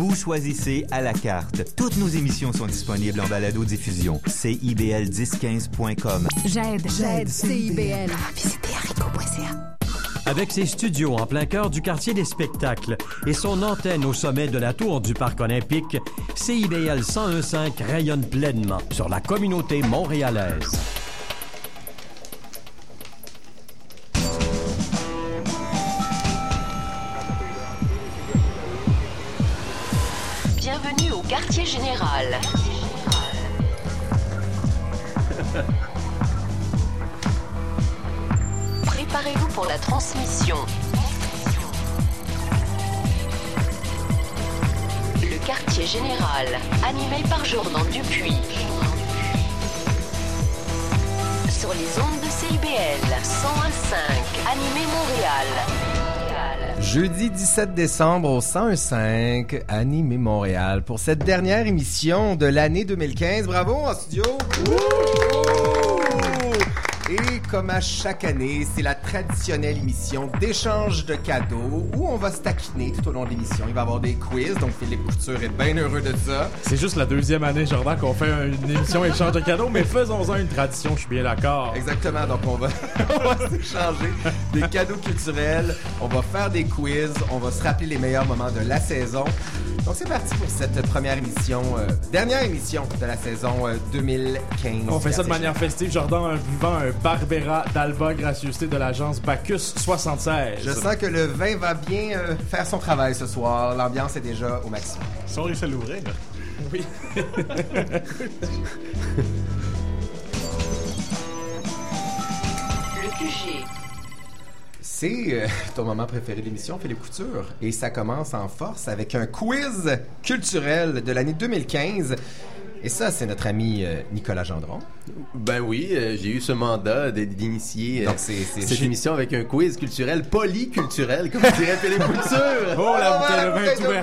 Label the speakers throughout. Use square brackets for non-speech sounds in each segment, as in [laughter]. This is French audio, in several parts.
Speaker 1: Vous choisissez à la carte. Toutes nos émissions sont disponibles en balado-diffusion. CIBL1015.com.
Speaker 2: J'aide.
Speaker 3: J'aide CIBL.
Speaker 2: Visitez haricot.ca.
Speaker 4: Avec ses studios en plein cœur du quartier des spectacles et son antenne au sommet de la tour du Parc olympique, CIBL 1015 rayonne pleinement sur la communauté montréalaise.
Speaker 5: Préparez-vous pour la transmission. Le quartier général, animé par Jordan Dupuis. Sur les ondes de CIBL 101.5, animé Montréal.
Speaker 6: Jeudi 17 décembre au 101.5, Animé Montréal, pour cette dernière émission de l'année 2015. Bravo en studio! Et comme à chaque année, c'est la traditionnelle émission d'échange de cadeaux où on va se taquiner tout au long de l'émission. Il va y avoir des quiz, donc Philippe Couture est bien heureux de ça.
Speaker 7: C'est juste la deuxième année, Jordan, qu'on fait une émission échange de cadeaux, mais faisons-en une tradition, je suis bien d'accord.
Speaker 6: Exactement, donc on va, [laughs] on va s'échanger des cadeaux culturels, on va faire des quiz, on va se rappeler les meilleurs moments de la saison. Donc c'est parti pour cette première émission, euh, dernière émission de la saison euh, 2015.
Speaker 7: On fait ça de manière festive, Jordan, en buvant un Barbera d'Alba, gracieuseté de l'agence Bacchus 76.
Speaker 6: Je sens que le vin va bien euh, faire son travail ce soir. L'ambiance est déjà au maximum.
Speaker 8: Si on réussit à l'ouvrir.
Speaker 7: Oui.
Speaker 5: Le QG.
Speaker 6: C'est euh, ton moment préféré de l'émission, Philippe Couture. Et ça commence en force avec un quiz culturel de l'année 2015. Et ça, c'est notre ami euh, Nicolas Gendron.
Speaker 9: Ben oui, euh, j'ai eu ce mandat d'initier euh, cette émission avec un quiz culturel, polyculturel, comme dirait Philippe Couture. [laughs]
Speaker 7: Oh, la bouteille de vin
Speaker 6: bouteille de vin,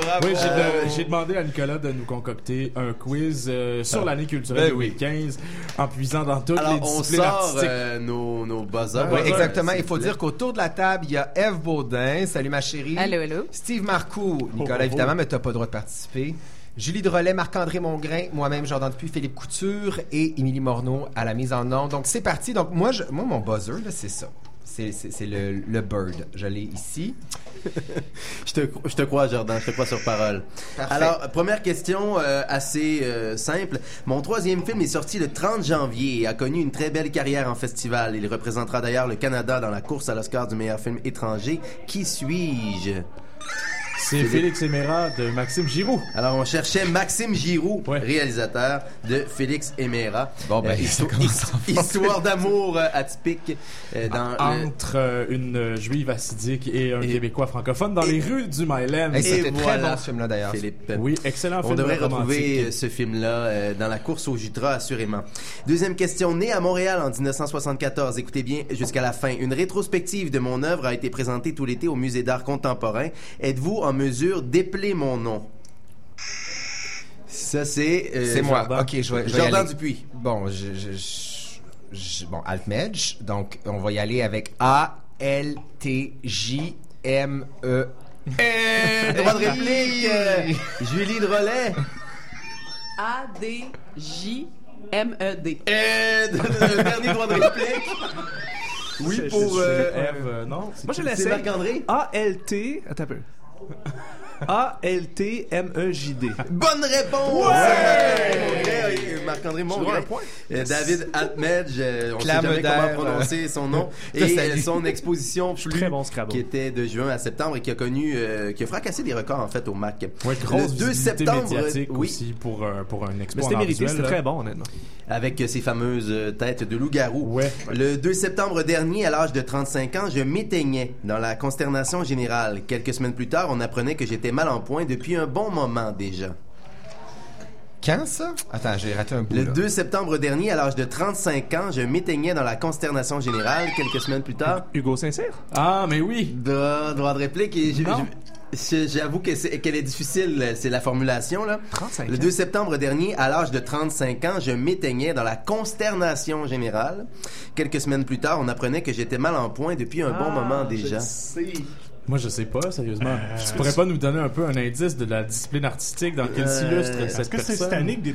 Speaker 6: bravo.
Speaker 7: Oui, j'ai de- j'ai demandé à Nicolas de nous concocter un quiz euh, sur l'année culturelle
Speaker 9: Ben oui.
Speaker 7: 2015 en puisant dans toutes les
Speaker 9: Alors, on
Speaker 7: disciplines
Speaker 9: sort
Speaker 7: artistiques.
Speaker 9: euh, nos, nos buzzers.
Speaker 6: Oui,
Speaker 7: Ouais,
Speaker 6: exactement. Il faut dire qu'autour de la table, il y a Eve Baudin. Salut ma chérie.
Speaker 2: Allô, allô.
Speaker 6: Steve Marcoux. Nicolas,
Speaker 7: Oh, oh,
Speaker 6: évidemment,
Speaker 7: oh.
Speaker 6: mais t'as pas le droit de participer. Julie Drolet, Marc-André Mongrain, moi-même, Jordan Dupuis, Philippe Couture et Émilie Morneau à la mise en onde. Donc, c'est parti. Donc, moi, je, moi mon buzzer, là, c'est ça. C'est, le, le bird. Je l'ai ici. [laughs]
Speaker 9: Je te, je te crois, Jordan, je te crois sur parole.
Speaker 6: Parfait.
Speaker 9: Alors, première question euh, assez euh, simple. Mon troisième film est sorti le 30 janvier et a connu une très belle carrière en festival. Il représentera d'ailleurs le Canada dans la course à l'Oscar du meilleur film étranger. Qui suis-je?
Speaker 7: C'est Félix Emera de Maxime Giroux.
Speaker 9: Alors, on cherchait Maxime Giroux,
Speaker 7: Ouais.
Speaker 9: réalisateur de Félix Emera.
Speaker 6: Bon, ben, ça
Speaker 9: histo- histoire d'amour euh, atypique euh, dans le...
Speaker 7: Entre euh, une euh, juive assidique et un
Speaker 9: Et-
Speaker 7: Québécois francophone dans
Speaker 9: et-
Speaker 7: les rues du Myland.
Speaker 6: Hey, c'était
Speaker 9: Et
Speaker 6: très
Speaker 9: voilà,
Speaker 6: bon ce film-là, d'ailleurs.
Speaker 9: Philippe.
Speaker 7: Oui, excellent
Speaker 9: On
Speaker 7: film
Speaker 9: devrait
Speaker 7: romantique.
Speaker 9: retrouver euh, ce film-là euh, dans la course au Jutra, assurément. Deuxième question. Né à Montréal en 1974, écoutez bien jusqu'à la fin. Une rétrospective de mon œuvre a été présentée tout l'été au Musée d'art contemporain. Êtes-vous en mesure d'épeler mon nom? Ça, c'est... euh,
Speaker 6: C'est moi.
Speaker 7: Jordan.
Speaker 6: OK, je vais, je vais y
Speaker 9: Jordan
Speaker 6: aller.
Speaker 9: Dupuis.
Speaker 6: Bon, je, je, je- je- bon, Altmedge. Donc, on va y aller avec A-L-T-J-M-E.
Speaker 9: Euh, droit de réplique. euh, Julie Drolet.
Speaker 10: A-D-J-M-E-D.
Speaker 9: Euh, le dernier droit de réplique. Oui,
Speaker 7: C'est-
Speaker 9: pour...
Speaker 7: c'est-
Speaker 9: euh,
Speaker 7: c'est Ève, euh, non?
Speaker 11: Moi, je
Speaker 9: c'est
Speaker 11: l'essaie.
Speaker 9: Marc-André?
Speaker 11: A-L-T. Attends un peu. A-L-T-M-E-J-D.
Speaker 9: Bonne réponse! Ouais! Marc-André Mongrain. Euh, David Altmedge, euh, on sait
Speaker 6: Clame
Speaker 9: jamais comment prononcer son nom. [laughs] et euh, son exposition plus
Speaker 11: Très bon Scrabble.
Speaker 9: qui était de juin à septembre et qui a connu, euh, qui a fracassé des records en fait au MAC.
Speaker 7: Ouais, grosse
Speaker 9: le 2
Speaker 7: visibilité
Speaker 9: septembre,
Speaker 7: médiatique
Speaker 9: oui,
Speaker 7: aussi pour, euh, pour un expo
Speaker 11: c'était mérité, c'était très bon, honnêtement.
Speaker 9: avec ses fameuses euh, têtes de loup-garou.
Speaker 7: Ouais.
Speaker 9: Le 2 septembre dernier, à l'âge de 35 ans, je m'éteignais dans la consternation générale. Quelques semaines plus tard, on apprenait que j'étais mal en point depuis un bon moment déjà.
Speaker 6: Quand ça? Attends, j'ai raté un bout.
Speaker 9: Le
Speaker 6: là.
Speaker 9: 2 septembre dernier, à l'âge de 35 ans, je m'éteignais dans la consternation générale. Quelques semaines plus tard,
Speaker 11: Hugo Sincère?
Speaker 7: Ah, mais oui!
Speaker 9: droit, droit de réplique. Et j'ai-
Speaker 7: Non.
Speaker 9: j'ai- j'avoue que c'est- qu'elle est difficile, c'est la formulation là.
Speaker 11: 35
Speaker 9: Le
Speaker 11: ans.
Speaker 9: 2 septembre dernier, à l'âge de 35 ans, je m'éteignais dans la consternation générale. Quelques semaines plus tard, on apprenait que j'étais mal en point depuis un bon
Speaker 11: Ah,
Speaker 9: moment
Speaker 11: je
Speaker 9: déjà.
Speaker 11: le sais.
Speaker 7: Moi, je sais pas, sérieusement.
Speaker 11: Euh,
Speaker 7: tu pourrais pas nous donner un peu un indice de la discipline artistique dans quel
Speaker 9: Euh,
Speaker 7: s'illustre cette
Speaker 11: Est-ce que c'est? Titanic des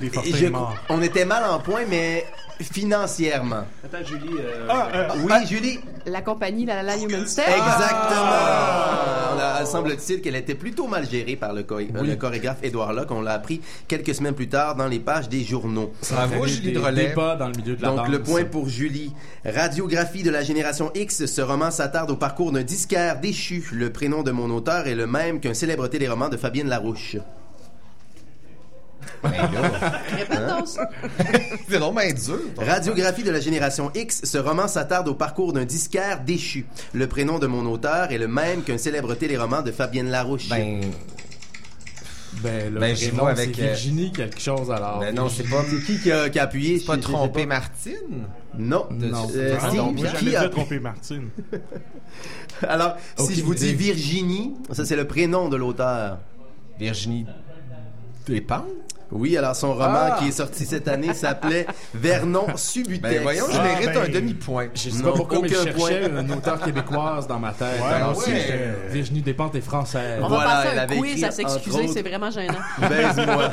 Speaker 9: on était mal en point, mais financièrement.
Speaker 11: Attends, Julie. euh,
Speaker 9: Ah, euh, oui, Julie.
Speaker 10: La compagnie La La La Human Step.
Speaker 9: Exactement. On a- semble-t-il qu'elle était plutôt mal gérée par le, choré- le chorégraphe Édouard Locke. On l'a appris quelques semaines plus tard dans les pages des journaux.
Speaker 6: Bravo, Julie
Speaker 7: des
Speaker 6: Drolet.
Speaker 7: dans le milieu de la
Speaker 9: Donc
Speaker 7: danse.
Speaker 9: le point pour Julie. Radiographie de la génération X, ce roman s'attarde au parcours d'un disquaire déchu. Le prénom de mon auteur est le même qu'un célèbre téléroman de Fabienne Larouche. [laughs] [laughs]
Speaker 6: Dur. ton-
Speaker 9: Radiographie de la génération X, ce roman s'attarde au parcours d'un disquaire déchu. Le prénom de mon auteur est le même qu'un célèbre téléroman de Fabienne Larouche.
Speaker 6: Ben,
Speaker 7: Ben, le
Speaker 6: Ben, avec,
Speaker 7: c'est
Speaker 6: euh,
Speaker 7: Virginie quelque chose, alors.
Speaker 6: ben non, c'est pas,
Speaker 9: C'est qui qui a, qui a appuyé?
Speaker 6: pas
Speaker 9: je sais
Speaker 6: trompé
Speaker 9: pas.
Speaker 6: Martine?
Speaker 9: Non.
Speaker 7: Non.
Speaker 9: Euh,
Speaker 11: Ah
Speaker 9: si,
Speaker 11: non, moi,
Speaker 9: qui a-
Speaker 11: trompé Martine. [laughs]
Speaker 9: Alors, si je vous dis. Virginie, ça c'est le prénom de l'auteur.
Speaker 6: Virginie Despentes?
Speaker 9: Oui, alors son roman
Speaker 6: Ah!
Speaker 9: qui est sorti cette année s'appelait [laughs] Vernon Subutex.
Speaker 6: Ben voyons, je
Speaker 11: Ah,
Speaker 6: mérite
Speaker 11: ben,
Speaker 6: un demi-point.
Speaker 7: Je sais
Speaker 9: Non,
Speaker 7: pas pourquoi, mais je
Speaker 9: aucun
Speaker 7: cherchais
Speaker 9: point.
Speaker 7: une auteure québécoise dans ma tête.
Speaker 11: Ouais,
Speaker 7: Alors,
Speaker 11: j'étais-
Speaker 7: Virginie Despentes est française.
Speaker 10: On
Speaker 9: Voilà,
Speaker 10: va
Speaker 9: elle
Speaker 10: passer un
Speaker 9: avait
Speaker 10: quiz à s'excuser, c'est vraiment gênant. [laughs]
Speaker 9: Baise-moi.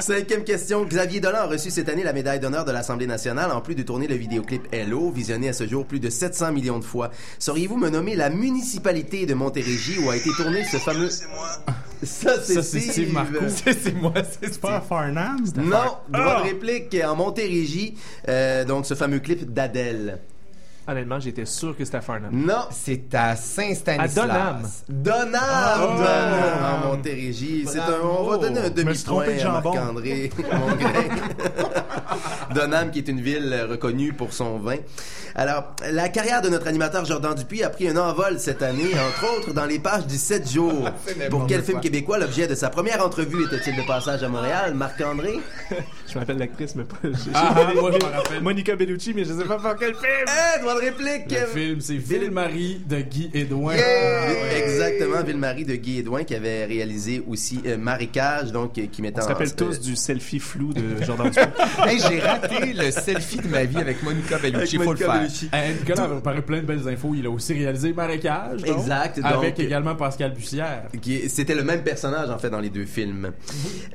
Speaker 9: Cinquième question. Xavier Dolan a reçu cette année la médaille d'honneur de l'Assemblée nationale en plus de tourner le vidéoclip Hello, visionné à ce jour plus de 700 millions de fois. Sauriez-vous me nommer la municipalité de Montérégie où a été tourné ce fameux... Ça, c'est
Speaker 7: Steve Marcoux.
Speaker 6: C'est [laughs] c'est moi, c'est
Speaker 11: pas Farnham?
Speaker 9: Non, droit
Speaker 11: Ah!
Speaker 9: de réplique en Montérégie. Euh, donc, ce fameux clip d'Adèle.
Speaker 3: Honnêtement, j'étais sûr que c'était Farnham.
Speaker 9: Non,
Speaker 6: C'est à Saint-Stanislas.
Speaker 3: À Donham.
Speaker 9: Donald
Speaker 11: Ah!
Speaker 9: en Montérégie. C'est un, on va donner un
Speaker 11: Je me suis
Speaker 9: demi-point
Speaker 11: de
Speaker 9: à. Marc-André. [laughs] Donham, qui est une ville reconnue pour son vin. Alors, la carrière de notre animateur Jordan Dupuis a pris un envol cette année, entre autres dans les pages du 7 jours. [laughs] Pour quel
Speaker 6: quoi.
Speaker 9: film québécois l'objet de sa première entrevue était-il de passage à Montréal? Marc-André? [laughs]
Speaker 3: Je m'appelle l'actrice, mais pas.
Speaker 7: Ah, ah, moi, je me rappelle.
Speaker 3: Monica Bellucci, mais je sais pas pour quel film.
Speaker 9: Eh, réplique!
Speaker 7: Le film, c'est Ville-Marie de Guy Edouin.
Speaker 9: Yeah! Exactement, Ville-Marie de Guy Edouin qui avait réalisé aussi euh, Marécage, donc euh, qui mettait
Speaker 3: On se
Speaker 9: en-
Speaker 3: rappelle
Speaker 9: euh,
Speaker 3: tous du selfie flou de [laughs] Jordan Dupuis.
Speaker 6: Hey, j'ai raté le selfie de ma vie avec Monica Bellucci.
Speaker 9: avec
Speaker 6: Faut le faire.
Speaker 7: Euh, Nicolas avait préparé plein de belles infos. Il a aussi réalisé Marécage. donc,
Speaker 9: Exact, donc-
Speaker 7: Avec également Pascal Bussière.
Speaker 9: C'était le même personnage en fait dans les deux films.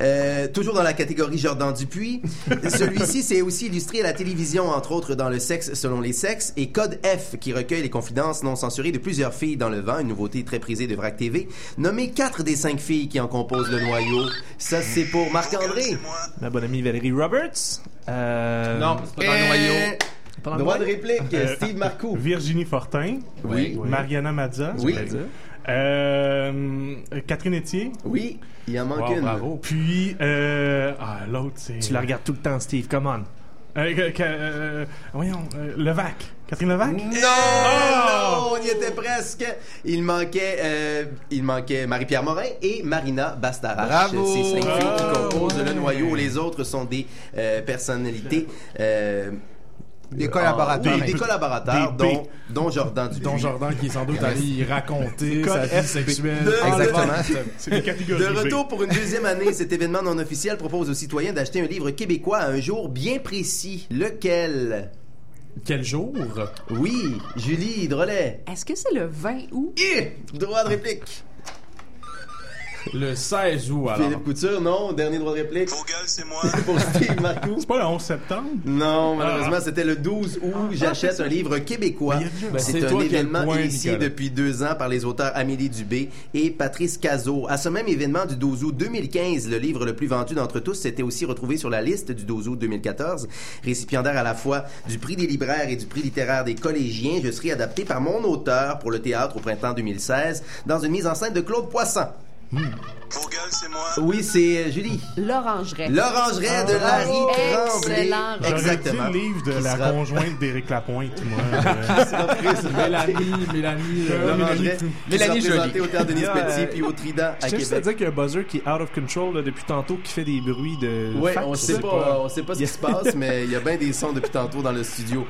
Speaker 9: Euh, toujours dans la catégorie Jordan Dupuis, [laughs] celui-ci s'est aussi illustré à la télévision, entre autres dans Le Sexe selon les sexes et Code F, qui recueille les confidences non censurées de plusieurs filles dans le vent, une nouveauté très prisée de Vrac TV. Nommez quatre des cinq filles qui en composent le noyau. Ça c'est pour Marc-André.
Speaker 3: Ma bonne amie Valérie Roberts. Euh,
Speaker 6: Non, c'est pas dans le noyau.
Speaker 3: pas dans le
Speaker 9: Droit de
Speaker 3: noyau?
Speaker 9: réplique,
Speaker 11: Euh,
Speaker 9: Steve Marcoux.
Speaker 11: Virginie Fortin.
Speaker 9: Oui.
Speaker 11: Mariana Mazza.
Speaker 9: Oui.
Speaker 11: Euh, Catherine Etier.
Speaker 9: Oui, il en manque
Speaker 3: Wow,
Speaker 9: une.
Speaker 3: bravo.
Speaker 11: Puis, euh, ah, l'autre, c'est.
Speaker 3: Tu la regardes tout le temps, Steve, come on.
Speaker 11: Euh, euh, voyons, euh, Levac. Catherine Levac?
Speaker 9: Non,
Speaker 11: Oh!
Speaker 9: non, on y était presque. Il manquait, euh, il manquait Marie-Pierre Morin et Marina Bastarache.
Speaker 6: Bravo!
Speaker 9: Ces cinq filles qui
Speaker 11: Ah,
Speaker 9: composent le noyau. Les autres sont des euh, personnalités. euh,
Speaker 6: Des collaborateurs.
Speaker 9: oui, des collaborateurs,
Speaker 11: Des
Speaker 9: dont, dont Jordan Dupuis.
Speaker 7: Dont Jordan qui est sans doute allé y raconter sa vie sexuelle.
Speaker 9: De-
Speaker 6: Exactement.
Speaker 7: vente.
Speaker 11: C'est des catégories.
Speaker 9: De retour pour une deuxième année, cet événement non officiel propose aux citoyens d'acheter un livre québécois à un jour bien précis. Lequel?
Speaker 7: Quel jour?
Speaker 9: Oui, Julie Drolet.
Speaker 10: Est-ce que c'est le 20 août?
Speaker 9: Et droit de réplique. [laughs]
Speaker 7: Le 16 août, alors.
Speaker 9: Philippe Couture, non. Dernier droit de réplique. c'est moi. pour Steve Marcoux.
Speaker 11: C'est pas le 11 septembre?
Speaker 9: Non, malheureusement, c'était le 12 août. J'achète un livre québécois.
Speaker 7: Ben,
Speaker 9: c'est un événement
Speaker 7: point,
Speaker 9: initié
Speaker 7: Nicolas.
Speaker 9: depuis deux ans par les auteurs Amélie Dubé et Patrice Cazot. À ce même événement du 12 août 2015, le livre le plus vendu d'entre tous s'était aussi retrouvé sur la liste du 12 août 2014. Récipiendaire à la fois du prix des libraires et du prix littéraire des collégiens, je serai adapté par mon auteur pour le théâtre au printemps 2016 dans une mise en scène de Claude Poisson. Oui, c'est euh, Julie.
Speaker 10: L'Orangerie.
Speaker 9: L'Orangerie de Larry Tremblay.
Speaker 10: Excellent.
Speaker 11: J'aurais dit
Speaker 9: Exactement.
Speaker 11: le livre de
Speaker 9: Qui
Speaker 11: la
Speaker 9: sera-
Speaker 11: conjointe d'Éric Lapointe, moi. [laughs]
Speaker 7: Mélanie, Mélanie, euh,
Speaker 11: Mélanie
Speaker 6: Mélanie Joly.
Speaker 9: au Théâtre Denis
Speaker 3: Yeah,
Speaker 9: Pelletier
Speaker 3: euh,
Speaker 9: puis au Trident à
Speaker 3: Je
Speaker 9: Québec.
Speaker 3: dire qu'il y a un buzzer qui est out of control là, depuis tantôt qui fait des bruits de.
Speaker 9: Ouais,
Speaker 3: fax.
Speaker 9: on sait pas, on sait pas ce qui se passe, [laughs] mais il y a bien des sons depuis tantôt dans le studio.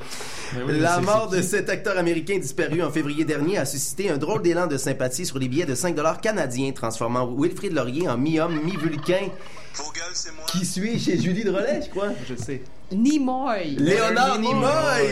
Speaker 7: oui,
Speaker 9: La
Speaker 7: c'est-
Speaker 9: mort
Speaker 7: c'est
Speaker 9: de cet acteur américain disparu en février dernier a suscité un drôle d'élan de sympathie sur les billets de 5 dollars canadiens, transformant Wilfrid Laurier en mi-homme, mi-vulcain. Qui suit chez Julie Drolet, je crois.
Speaker 6: Je sais.
Speaker 12: Nimoy.
Speaker 9: Léonard Nimoy,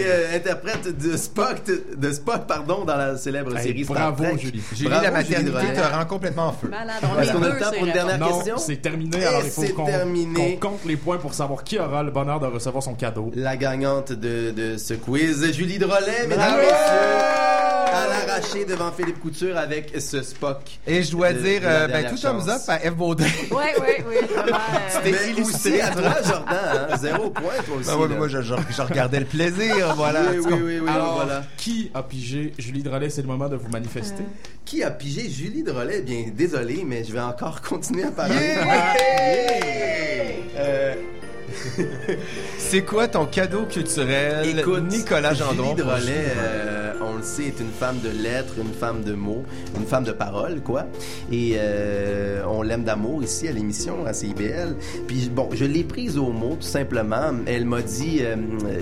Speaker 9: euh, interprète de Spock, de Spock, pardon, dans la célèbre
Speaker 7: Hey,
Speaker 9: série Star
Speaker 7: bravo,
Speaker 9: Trek.
Speaker 7: Julie.
Speaker 6: Julie,
Speaker 9: Bravo,
Speaker 6: la maternité
Speaker 9: Drolet.
Speaker 6: te rend complètement en feu.
Speaker 12: Malade. On
Speaker 9: Est-ce
Speaker 12: est
Speaker 9: qu'on a le temps
Speaker 12: c'est
Speaker 9: pour une dernière
Speaker 7: Non,
Speaker 9: question?
Speaker 7: c'est terminé.
Speaker 9: Et
Speaker 7: Alors, il faut qu'on compte les points pour savoir qui aura le bonheur de recevoir son cadeau.
Speaker 9: La gagnante de, de ce quiz, Julie Drolet, mesdames,
Speaker 6: Bravo!
Speaker 9: messieurs, à l'arraché devant Philippe Couture avec ce Spock.
Speaker 6: Et je dois
Speaker 9: De-
Speaker 6: dire,
Speaker 9: de
Speaker 6: euh, ben, tout thumbs up à F. Baudin.
Speaker 12: Ouais, ouais, ouais. Vraiment. [laughs] euh,
Speaker 6: C'était
Speaker 9: Mais
Speaker 6: illustré à
Speaker 9: toi, Jordan, hein? zéro point, toi aussi.
Speaker 6: Ben ouais, moi, je, je- je regardais le plaisir, voilà.
Speaker 9: oui, oui, oui, oui,
Speaker 7: Alors,
Speaker 9: voilà.
Speaker 7: qui a pigé Julie Drolet? C'est le moment de vous manifester.
Speaker 9: Qui a pigé Julie Drolet? Bien, désolé, mais je vais encore [laughs] continuer à parler.
Speaker 6: Yeah!
Speaker 9: Yeah! Euh, [laughs]
Speaker 6: C'est quoi ton cadeau culturel,
Speaker 9: Écoute,
Speaker 6: Nicolas Gendron?
Speaker 9: Julie Drolet, euh, on le sait, est une femme de lettres, une femme de mots, une femme de parole, quoi. Et euh, on l'aime d'amour ici à l'émission, à CIBL. Puis bon, je l'ai prise au mot, tout simplement. Elle m'a dit euh,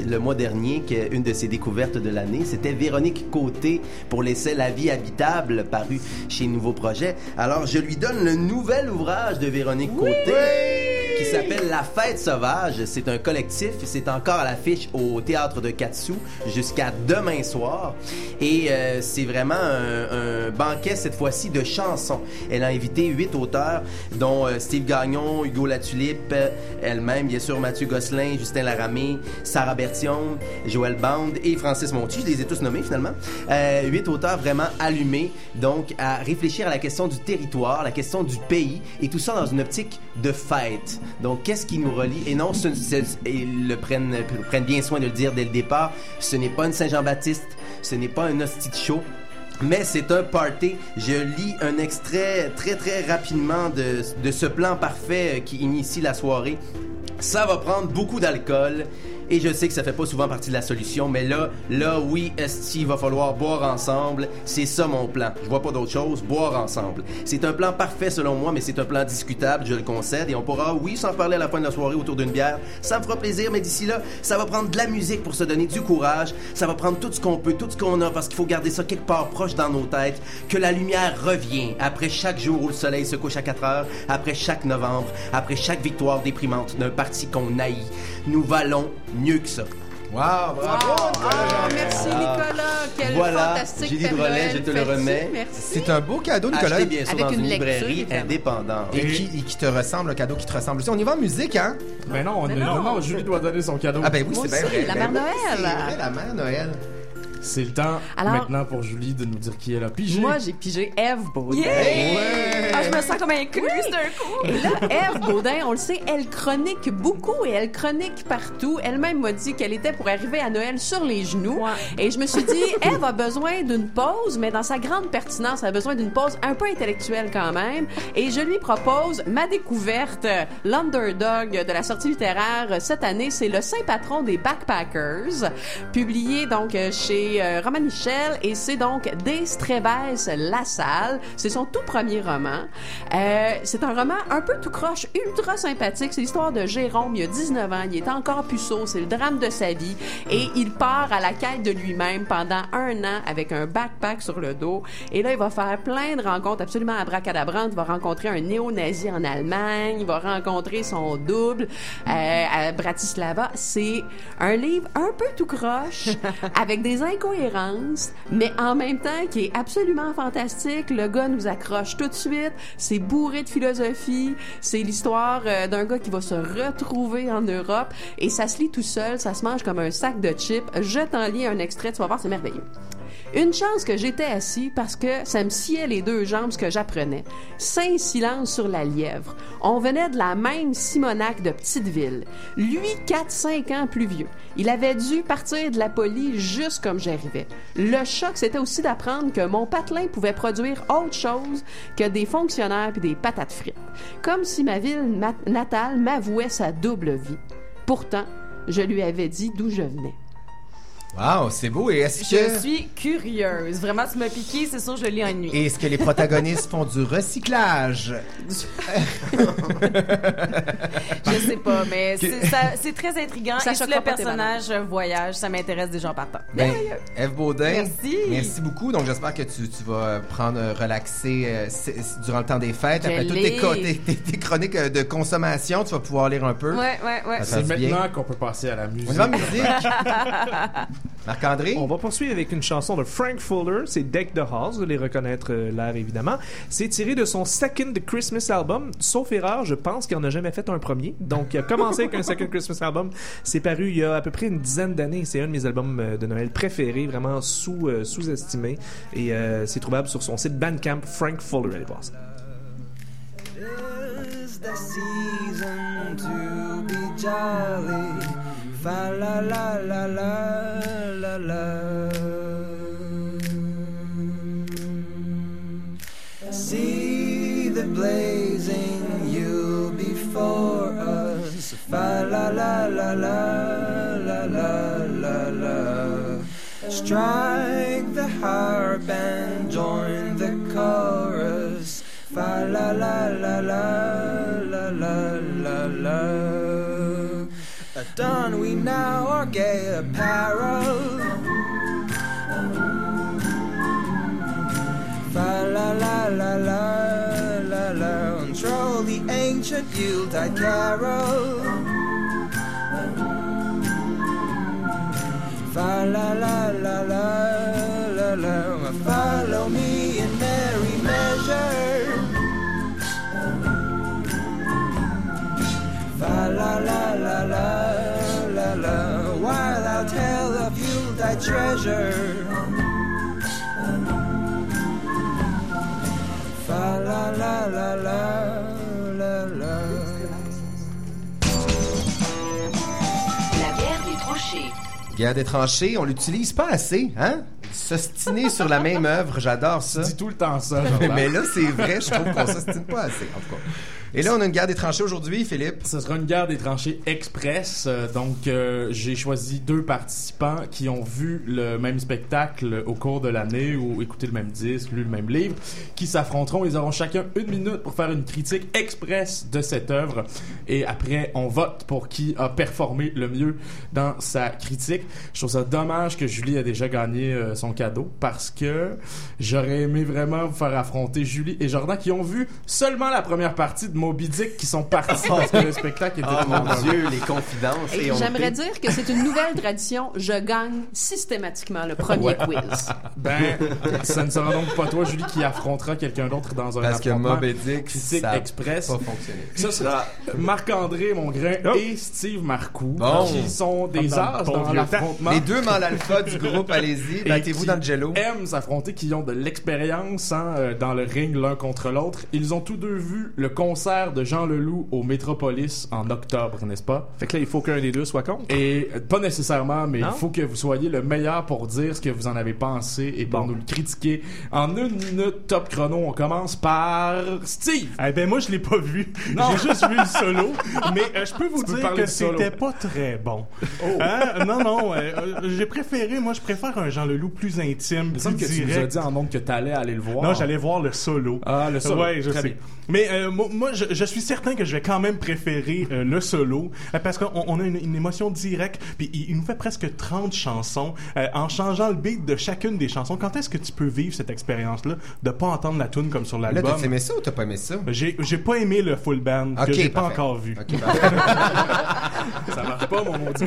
Speaker 9: le mois dernier qu'une de ses découvertes de l'année, c'était Véronique Côté pour l'essai La vie habitable, paru chez Nouveau Projet. Alors, je lui donne le nouvel ouvrage de Véronique Côté qui s'appelle La Fête Sauvage. C'est un collectif. C'est encore à l'affiche au théâtre de Katsu jusqu'à demain soir. Et euh, c'est vraiment un, un banquet cette fois-ci de chansons. Elle a invité huit auteurs, dont euh, Steve Gagnon, Hugo Latulippe, euh, elle-même, bien sûr, Mathieu Gosselin, Justin Laramé, Sarah Berthiaume, Joël Band et Francis Monti. Je les ai tous nommés finalement. Euh, huit auteurs vraiment allumés, donc à réfléchir à la question du territoire, la question du pays, et tout ça dans une optique de fête. Donc, qu'est-ce qui nous relie? Et non, ils le prennent, prennent bien soin de le dire dès le départ, ce n'est pas une Saint-Jean-Baptiste, ce n'est pas un hostie show, mais c'est un party. Je lis un extrait très très rapidement de, de ce plan parfait qui initie la soirée. Ça va prendre beaucoup d'alcool. Et je sais que ça fait pas souvent partie de la solution, mais là, là, oui, esti, il va falloir boire ensemble. C'est ça mon plan. Je vois pas d'autre chose. Boire ensemble. C'est un plan parfait selon moi, mais c'est un plan discutable, je le concède. Et on pourra, oui, s'en reparler à la fin de la soirée autour d'une bière. Ça me fera plaisir, mais d'ici là, ça va prendre de la musique pour se donner du courage. Ça va prendre tout ce qu'on peut, tout ce qu'on a, parce qu'il faut garder ça quelque part proche dans nos têtes. Que la lumière revient après chaque jour où le soleil se couche à 4 heures, après chaque novembre, après chaque victoire déprimante d'un parti qu'on haït. Nous valons mieux que ça.
Speaker 6: Wow, bravo!
Speaker 12: Ah, merci Nicolas. Quel
Speaker 9: Voilà,
Speaker 12: fantastique
Speaker 9: Julie Drolet,
Speaker 12: Noël
Speaker 9: je te le remets.
Speaker 6: C'est un beau cadeau, Nicolas.
Speaker 9: Acheté bien sûr
Speaker 12: Avec
Speaker 9: dans
Speaker 12: une
Speaker 9: une
Speaker 12: lecture,
Speaker 9: librairie
Speaker 12: évidemment.
Speaker 9: indépendante.
Speaker 6: Et qui, et qui te ressemble, un cadeau qui te ressemble aussi. On y va en musique, hein?
Speaker 7: Mais non, on
Speaker 12: Mais
Speaker 7: est-
Speaker 12: non.
Speaker 7: non, Julie doit donner son cadeau.
Speaker 6: Ah ben oui, c'est bien
Speaker 12: aussi,
Speaker 6: vrai.
Speaker 12: la
Speaker 6: Ben
Speaker 12: mère Noël.
Speaker 6: C'est vrai, la mère Noël.
Speaker 7: C'est le temps
Speaker 12: Alors-
Speaker 7: maintenant pour Julie de nous dire qui elle a pigé.
Speaker 12: Moi, j'ai pigé Eve Baudin.
Speaker 13: Yeah! Ah, je me sens comme incluse d'un coup.
Speaker 12: Et là, Eve Baudin, on le sait, elle chronique beaucoup et elle chronique partout. Elle-même m'a dit qu'elle était pour arriver à Noël sur les genoux. Et je me suis dit, Eve a besoin d'une pause, mais dans sa grande pertinence, elle a besoin d'une pause un peu intellectuelle quand même. Et je lui propose ma découverte, l'underdog de la sortie littéraire cette année. C'est le saint patron des backpackers, publié donc euh, euh, Roman Michel. Et c'est donc D'Estrébès Lassalle. C'est son tout premier roman. Euh, c'est un roman un peu tout croche, ultra sympathique. C'est l'histoire de Jérôme, il a 19 ans, il est encore puceau, c'est le drame de sa vie. Et il part à la quête de lui-même pendant un an avec un backpack sur le dos. Et là, il va faire plein de rencontres absolument abracadabrantes. Il va rencontrer un néo-nazi en Allemagne, il va rencontrer son double euh, à Bratislava. C'est un livre un peu tout croche, [laughs] avec des incohérences, mais en même temps qui est absolument fantastique. Le gars nous accroche tout de suite. C'est bourré de philosophie. C'est l'histoire euh, d'un gars qui va se retrouver en Europe et ça se lit tout seul. Ça se mange comme un sac de chips. Je t'en lis un extrait. Tu vas voir, c'est merveilleux. Une chance que j'étais assis parce que ça me sciait les deux jambes ce que j'apprenais. Saint silence sur la lièvre. On venait de la même Simonac de petite ville. Lui, 4-5 ans plus vieux. Il avait dû partir de la police juste comme j'arrivais. Le choc, c'était aussi d'apprendre que mon patelin pouvait produire autre chose que des fonctionnaires puis des patates frites. Comme si ma ville natale m'avouait sa double vie. Pourtant, je lui avais dit d'où je venais.
Speaker 6: Wow, c'est beau. Et est-ce
Speaker 13: Je
Speaker 6: que...
Speaker 13: suis curieuse. Vraiment, tu m'as piqué, c'est sûr, je lis en nuit.
Speaker 6: Et est-ce que les protagonistes font du recyclage?
Speaker 8: Je sais pas, mais c'est ça- c'est très intriguant.
Speaker 10: Ça
Speaker 8: et si le personnage voyage, ça m'intéresse déjà en partant.
Speaker 6: Ben, Eve Baudin,
Speaker 8: Merci.
Speaker 6: merci beaucoup. Donc, j'espère que tu, tu vas prendre, euh, relaxer euh, c- durant le temps des fêtes.
Speaker 8: Je
Speaker 6: Après toutes tes, co- tes- tes- tes chroniques euh, de consommation, tu vas pouvoir lire un peu.
Speaker 8: Ouais, ouais, ouais.
Speaker 6: Ça
Speaker 7: C'est
Speaker 6: bien.
Speaker 7: maintenant qu'on peut passer à la musique.
Speaker 6: On va musique. [laughs] Marc-André?
Speaker 3: On va poursuivre avec une chanson de Frank Fuller, c'est Deck the Halls, vous allez reconnaître euh, l'air évidemment. C'est tiré de son Second Christmas Album, sauf erreur, je pense qu'il n'en a jamais fait un premier. Donc il a commencé avec un Second Christmas Album, c'est paru il y a à peu près une dizaine d'années, c'est un de mes albums euh, de Noël préférés, vraiment sous, euh, sous-estimé, et euh, c'est trouvable sur son site Bandcamp, Frank Fuller, allez voir ça.
Speaker 14: Is the season to be jolly? Fa la la la la la la. See the blazing Yule before us. Fa la la la la la la la la. Strike the harp and join the chorus. Fa la la la la la la la la. Dawn we now our gay apparel. Fa la la la la la la. Untroll the ancient Yuletide carol. Fa la la la la la la. Follow me treasure. Fa la la la la la la.
Speaker 5: La guerre des tranchées.
Speaker 6: Guerre des tranchées, on l'utilise pas assez, hein? S'ostiner sur la même œuvre, j'adore ça.
Speaker 7: Dis tout le temps ça. [laughs]
Speaker 6: Mais là, c'est vrai, je trouve qu'on s'ostine pas assez, en tout cas. Et là, on a une guerre des tranchées aujourd'hui, Philippe.
Speaker 7: Ce sera une guerre des tranchées express. Euh, donc, euh, j'ai choisi deux participants qui ont vu le même spectacle au cours de l'année ou écouté le même disque, lu le même livre, qui s'affronteront. Ils auront chacun une minute pour faire une critique express de cette œuvre. Et après, on vote pour qui a performé le mieux dans sa critique. Je trouve ça dommage que Julie a déjà gagné euh, son cadeau parce que j'aurais aimé vraiment vous faire affronter Julie et Jordan qui ont vu seulement la première partie de Moby Dick qui sont partis parce que le spectacle était
Speaker 9: Oh
Speaker 7: trop
Speaker 9: mon. Dieu, les confidences.
Speaker 10: Et
Speaker 9: et.
Speaker 10: J'aimerais dire que c'est une nouvelle tradition. Je gagne systématiquement le premier
Speaker 7: Ouais.
Speaker 10: quiz.
Speaker 7: Ben, ça ne sera donc pas toi, Julie, qui affrontera quelqu'un d'autre dans un
Speaker 6: Parce que Moby Dick,
Speaker 7: critique
Speaker 6: ça a
Speaker 7: express.
Speaker 6: pas fonctionné.
Speaker 7: Ça sera Marc-André Mongrain
Speaker 3: Oh.
Speaker 7: et Steve Marcoux,
Speaker 6: Bon.
Speaker 7: qui sont des
Speaker 11: Dans bon
Speaker 7: dans
Speaker 11: vieux
Speaker 7: l'affrontement.
Speaker 6: Les deux mâles alpha du groupe, allez-y, battez-vous dans le jello.
Speaker 7: aiment s'affronter, qui ont de l'expérience hein, euh, dans le ring l'un contre l'autre. Ils ont tous deux vu le concert de Jean Leloup au Métropolis en octobre, n'est-ce pas?
Speaker 3: Fait que là, il faut qu'un des deux soit contre.
Speaker 7: Et euh, pas nécessairement, mais
Speaker 3: Non?
Speaker 7: il faut que vous soyez le meilleur pour dire ce que vous en avez pensé et pour
Speaker 3: Bon.
Speaker 7: nous le critiquer. En une minute top chrono, on commence par Steve.
Speaker 11: Eh ben moi je l'ai pas vu. J'ai juste vu le solo, [laughs] mais euh, je peux vous
Speaker 7: Tu peux
Speaker 11: dire
Speaker 7: parler
Speaker 11: que c'était pas très bon.
Speaker 7: Oh.
Speaker 11: Hein? Non non, euh, j'ai préféré moi je préfère un Jean Leloup plus intime, plus
Speaker 7: que tu nous as
Speaker 11: direct.
Speaker 7: dit en nombre que t'allais aller le voir.
Speaker 11: Non, j'allais voir le solo.
Speaker 7: Ah, le solo.
Speaker 11: Ouais, je
Speaker 7: Très
Speaker 11: sais.
Speaker 7: bien.
Speaker 11: Mais euh, moi, moi, je, je suis certain que je vais quand même préférer euh, le solo euh, parce qu'on on a une, une émotion directe. Puis il, il nous fait presque 30 chansons euh, en changeant le beat de chacune des chansons. Quand est-ce que tu peux vivre cette expérience-là de pas entendre la tune comme sur
Speaker 6: Là,
Speaker 11: l'album?
Speaker 6: t'as aimé ça ou t'as pas aimé ça?
Speaker 11: J'ai j'ai pas aimé le full band
Speaker 6: Ok,
Speaker 11: que j'ai pas encore vu.
Speaker 6: Ok, parfait. [laughs]
Speaker 7: Ça marche pas, mon maudit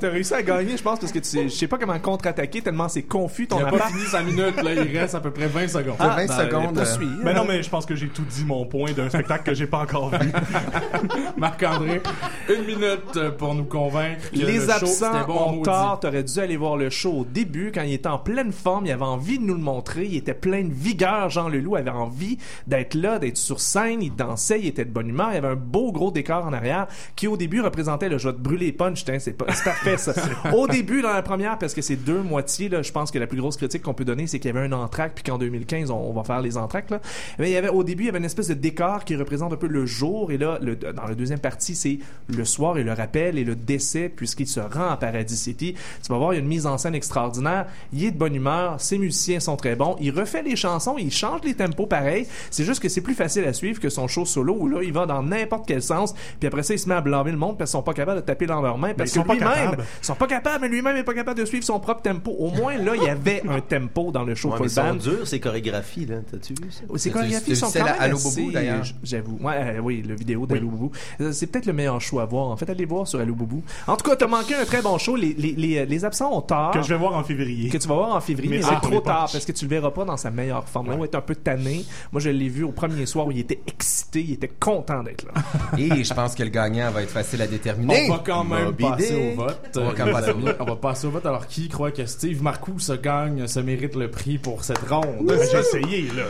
Speaker 3: T'as réussi à gagner, je pense, parce que tu sais, je sais pas comment contre-attaquer tellement c'est confus ton
Speaker 7: Il a pas
Speaker 3: attaque.
Speaker 7: fini sa minute, là, il reste à peu près 20 secondes.
Speaker 6: T'as 20
Speaker 3: ben,
Speaker 6: secondes.
Speaker 11: Mais non, mais je pense que j'ai tout dit mon point d'un spectacle que j'ai pas encore vu. [laughs]
Speaker 7: Marc-André, une minute pour nous convaincre que le
Speaker 3: Les absents
Speaker 7: bon
Speaker 3: ont
Speaker 7: maudit.
Speaker 3: tort. T'aurais dû aller voir le show au début quand il était en pleine forme. Il avait envie de nous le montrer. Il était plein de vigueur. Jean Leloup avait envie d'être là, d'être sur scène. Il dansait. Il était de bonne humeur. Il y avait un beau gros décor en arrière qui au début représentait le je vais te brûler les punch. Tiens, C'est pas- c'est parfait ça. [laughs] au début dans la première parce que c'est deux moitiés. Là, je pense que la plus grosse critique qu'on peut donner c'est qu'il y avait un entracte puis qu'en 2015 on, on va faire les entractes. Là. Mais il y avait au début il y avait une espèce de décor qui représente un peu le jour. Et là, le- dans la deuxième partie, c'est le soir et le rappel et le décès, puisqu'il se rend à Paradis City. Tu vas voir, il y a une mise en scène extraordinaire. Il est de bonne humeur. Ses musiciens sont très bons. Il refait les chansons. Il change les tempos pareil. C'est juste que c'est plus facile à suivre que son show solo où là, il va dans n'importe quel sens. Puis après ça, il se met à blâmer le monde parce qu'ils sont pas capables de taper dans leurs mains. Parce
Speaker 11: ils sont
Speaker 3: lui-même,
Speaker 11: capables.
Speaker 3: ils sont pas capables, mais lui-même est pas capable de suivre son propre tempo. Au moins, là, il y avait un tempo dans le show
Speaker 9: Ouais, mais
Speaker 3: full
Speaker 9: sont
Speaker 3: band.
Speaker 9: durs, ces chorégraphies, là. T'as-tu vu ça?
Speaker 3: Ces
Speaker 6: Tu-
Speaker 3: chorégraphies sont quand même
Speaker 6: Allo
Speaker 3: assez,
Speaker 6: Boubou, d'ailleurs.
Speaker 3: j- J'avoue. Ouais, euh, oui, le vidéo d'Allo Boubou. Euh, C'est peut-être le meilleur show à voir. En fait, allez voir sur Allo Boubou. En tout cas, t'as manqué un très bon show. Les, les, les, les absents ont tort.
Speaker 11: Que je vais voir en février.
Speaker 3: Que tu vas voir en février, mais c'est trop tard parce que tu le verras pas dans sa meilleure forme. Là, où il est un peu tanné. Moi, je l'ai vu au premier soir où il était excité, il était content d'être là. [laughs]
Speaker 6: Et je pense que le gagnant va être facile à déterminer.
Speaker 7: On va quand même
Speaker 6: Moby
Speaker 7: passer
Speaker 6: Dick.
Speaker 7: au vote.
Speaker 6: On va quand
Speaker 7: Euh,
Speaker 6: même passer au vote. [laughs]
Speaker 7: On va passer au vote. Alors, qui croit que Steve Marcoux se gagne, se mérite le prix pour cette ronde?
Speaker 11: J'ai essayé, là.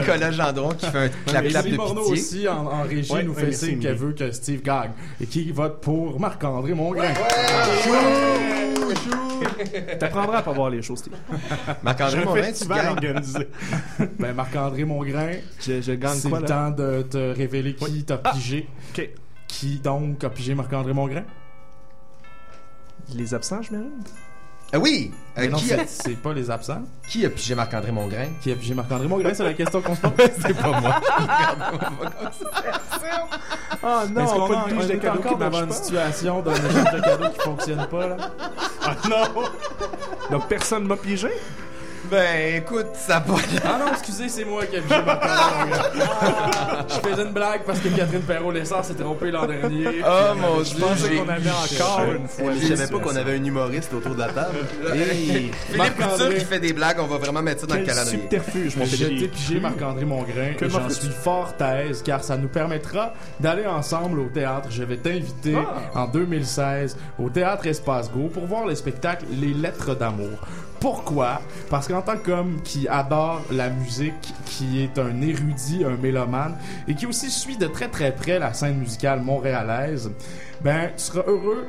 Speaker 11: [laughs]
Speaker 6: C'est Nicolas Gendron qui fait un clap-clap de
Speaker 7: Morneau
Speaker 6: pitié.
Speaker 7: aussi en, en régie
Speaker 11: Ouais,
Speaker 7: nous
Speaker 11: ouais,
Speaker 7: fait signe qu'elle veut que Steve gagne. Et qui vote pour Marc-André Mongrain?
Speaker 3: T'apprendras à pas voir les choses, Steve. [laughs]
Speaker 6: Marc-André Morin, tu gagnes.
Speaker 11: organisé. [laughs]
Speaker 7: Ben, Marc-André Mongrain,
Speaker 3: Je, je gagne
Speaker 7: c'est
Speaker 3: quoi,
Speaker 7: le
Speaker 3: là?
Speaker 7: temps de te révéler qui t'a
Speaker 3: Ah.
Speaker 7: pigé. Qui donc a pigé Marc-André Mongrain?
Speaker 3: Les absents, je m'imagine?
Speaker 6: Ah oui! Euh,
Speaker 7: Mais non,
Speaker 6: qui, a,
Speaker 7: c'est c'est pas les absents.
Speaker 6: qui a pigé Marc-André Mongrain?
Speaker 7: Qui a pigé Marc-André Mongrain? C'est la question qu'on se pose. [laughs]
Speaker 6: C'est pas moi. [laughs]
Speaker 3: Ah non,
Speaker 7: Est-ce qu'on
Speaker 3: pas de pige
Speaker 7: on
Speaker 3: de
Speaker 7: est
Speaker 3: cadeaux qui
Speaker 7: devant une situation d'un échange de cadeaux qui fonctionne pas, là?
Speaker 11: Ah non!
Speaker 3: Donc personne m'a pigé?
Speaker 6: Ben, écoute, ça va.
Speaker 7: Ah non, excusez, c'est moi qui ai pigé Marc-André Mongrain. Je faisais une blague parce que Catherine Perrault-Lessard s'est trompée l'an dernier.
Speaker 6: Oh mon
Speaker 3: Je
Speaker 6: dieu,
Speaker 3: pensais
Speaker 6: j'ai-
Speaker 3: qu'on avait encore une fois.
Speaker 9: Je savais pas qu'on avait un humoriste autour de la table. [laughs]
Speaker 3: Hey,
Speaker 6: Philippe. Couture qui fait des blagues, on va vraiment mettre ça dans le calendrier.
Speaker 3: subterfuge, mon
Speaker 7: Je
Speaker 3: Philippe.
Speaker 7: pigé Marc-André Mongrain
Speaker 3: Que
Speaker 7: et j'en suis fort aise car ça nous permettra d'aller ensemble au théâtre. Je vais t'inviter
Speaker 3: Ah.
Speaker 7: en 2016 au Théâtre Espace Go pour voir le spectacle Les Lettres d'amour. Pourquoi? Parce qu'en tant qu'homme qui adore la musique, qui est un érudit, un mélomane et qui aussi suit de très très près la scène musicale montréalaise, ben tu seras heureux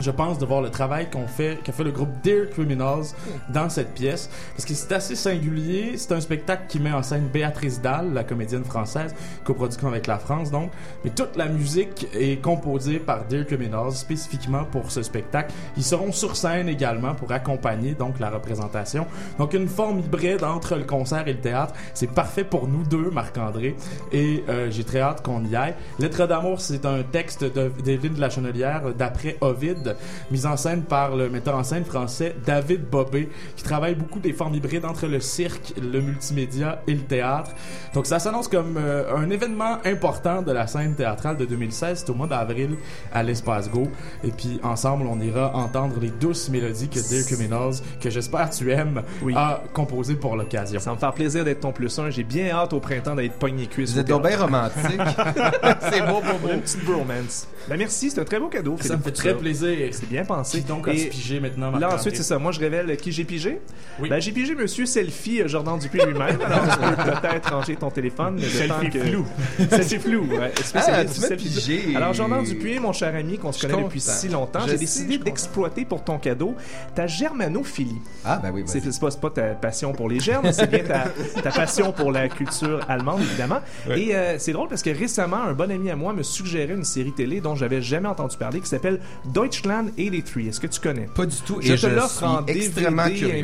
Speaker 7: je pense, de voir le travail qu'on fait, qu'a fait le groupe Dear Criminals dans cette pièce. Parce que c'est assez singulier. C'est un spectacle qui met en scène Béatrice Dalle, la comédienne française, coproduction avec la France, donc. Mais toute la musique est composée par Dear Criminals, spécifiquement pour ce spectacle. Ils seront sur scène également pour accompagner, donc, la représentation. Donc, une forme hybride entre le concert et le théâtre. C'est parfait pour nous deux, Marc-André. Et euh, j'ai très hâte qu'on y aille. Lettre d'amour, c'est un texte de d'Evelyne de la Chenelière d'après Ovid, mis en scène par le metteur en scène français David Bobé, qui travaille beaucoup des formes hybrides entre le cirque, le multimédia et le théâtre. Donc ça s'annonce comme euh, un événement important de la scène théâtrale de 2016. C'est au mois d'avril à l'Espace Go. Et puis ensemble, on ira entendre les douces mélodies que Dear Criminals, que j'espère tu aimes,
Speaker 3: Oui.
Speaker 7: a composées pour l'occasion.
Speaker 3: Ça me fait plaisir d'être ton plus un. J'ai bien hâte au printemps d'être pogné cuisse.
Speaker 6: Vous êtes donc bien romantique. [laughs] c'est beau, beau, beau.
Speaker 3: Une petite bromance. Ben merci, c'est un très beau cadeau.
Speaker 7: Ça
Speaker 3: Philippe
Speaker 7: me fait
Speaker 3: Couture.
Speaker 7: très plaisir.
Speaker 3: C'est bien pensé.
Speaker 7: Qui donc a
Speaker 3: Et
Speaker 7: pigé maintenant,
Speaker 3: Là, ensuite, c'est ça. Moi, je révèle qui j'ai pigé.
Speaker 7: Oui.
Speaker 3: Ben, j'ai pigé Monsieur Selfie, euh, Jordan Dupuis lui-même. Alors, tu peux peut-être ranger ton téléphone.
Speaker 11: Selfie
Speaker 3: que...
Speaker 11: flou. [laughs]
Speaker 3: Selfie flou, ouais.
Speaker 6: Ah, tu m'as pigé.
Speaker 3: Alors, Jordan Dupuis, mon cher ami, qu'on se
Speaker 6: Je
Speaker 3: connaît depuis si longtemps, j'ai décidé d'exploiter pour ton cadeau ta germanophilie.
Speaker 6: Ah, ben oui.
Speaker 3: C'est c'est pas, pas ta passion pour les germes, c'est bien ta, [laughs] ta passion pour la culture allemande, évidemment. Et euh, c'est drôle parce que récemment, un bon ami à moi me suggérait une série télé dont j'avais jamais entendu parler qui s'appelle Deutschland 83. Est-ce que tu connais?
Speaker 6: Pas du tout.
Speaker 3: Je
Speaker 6: et
Speaker 3: te
Speaker 6: je
Speaker 3: l'offre
Speaker 6: suis
Speaker 3: en DVD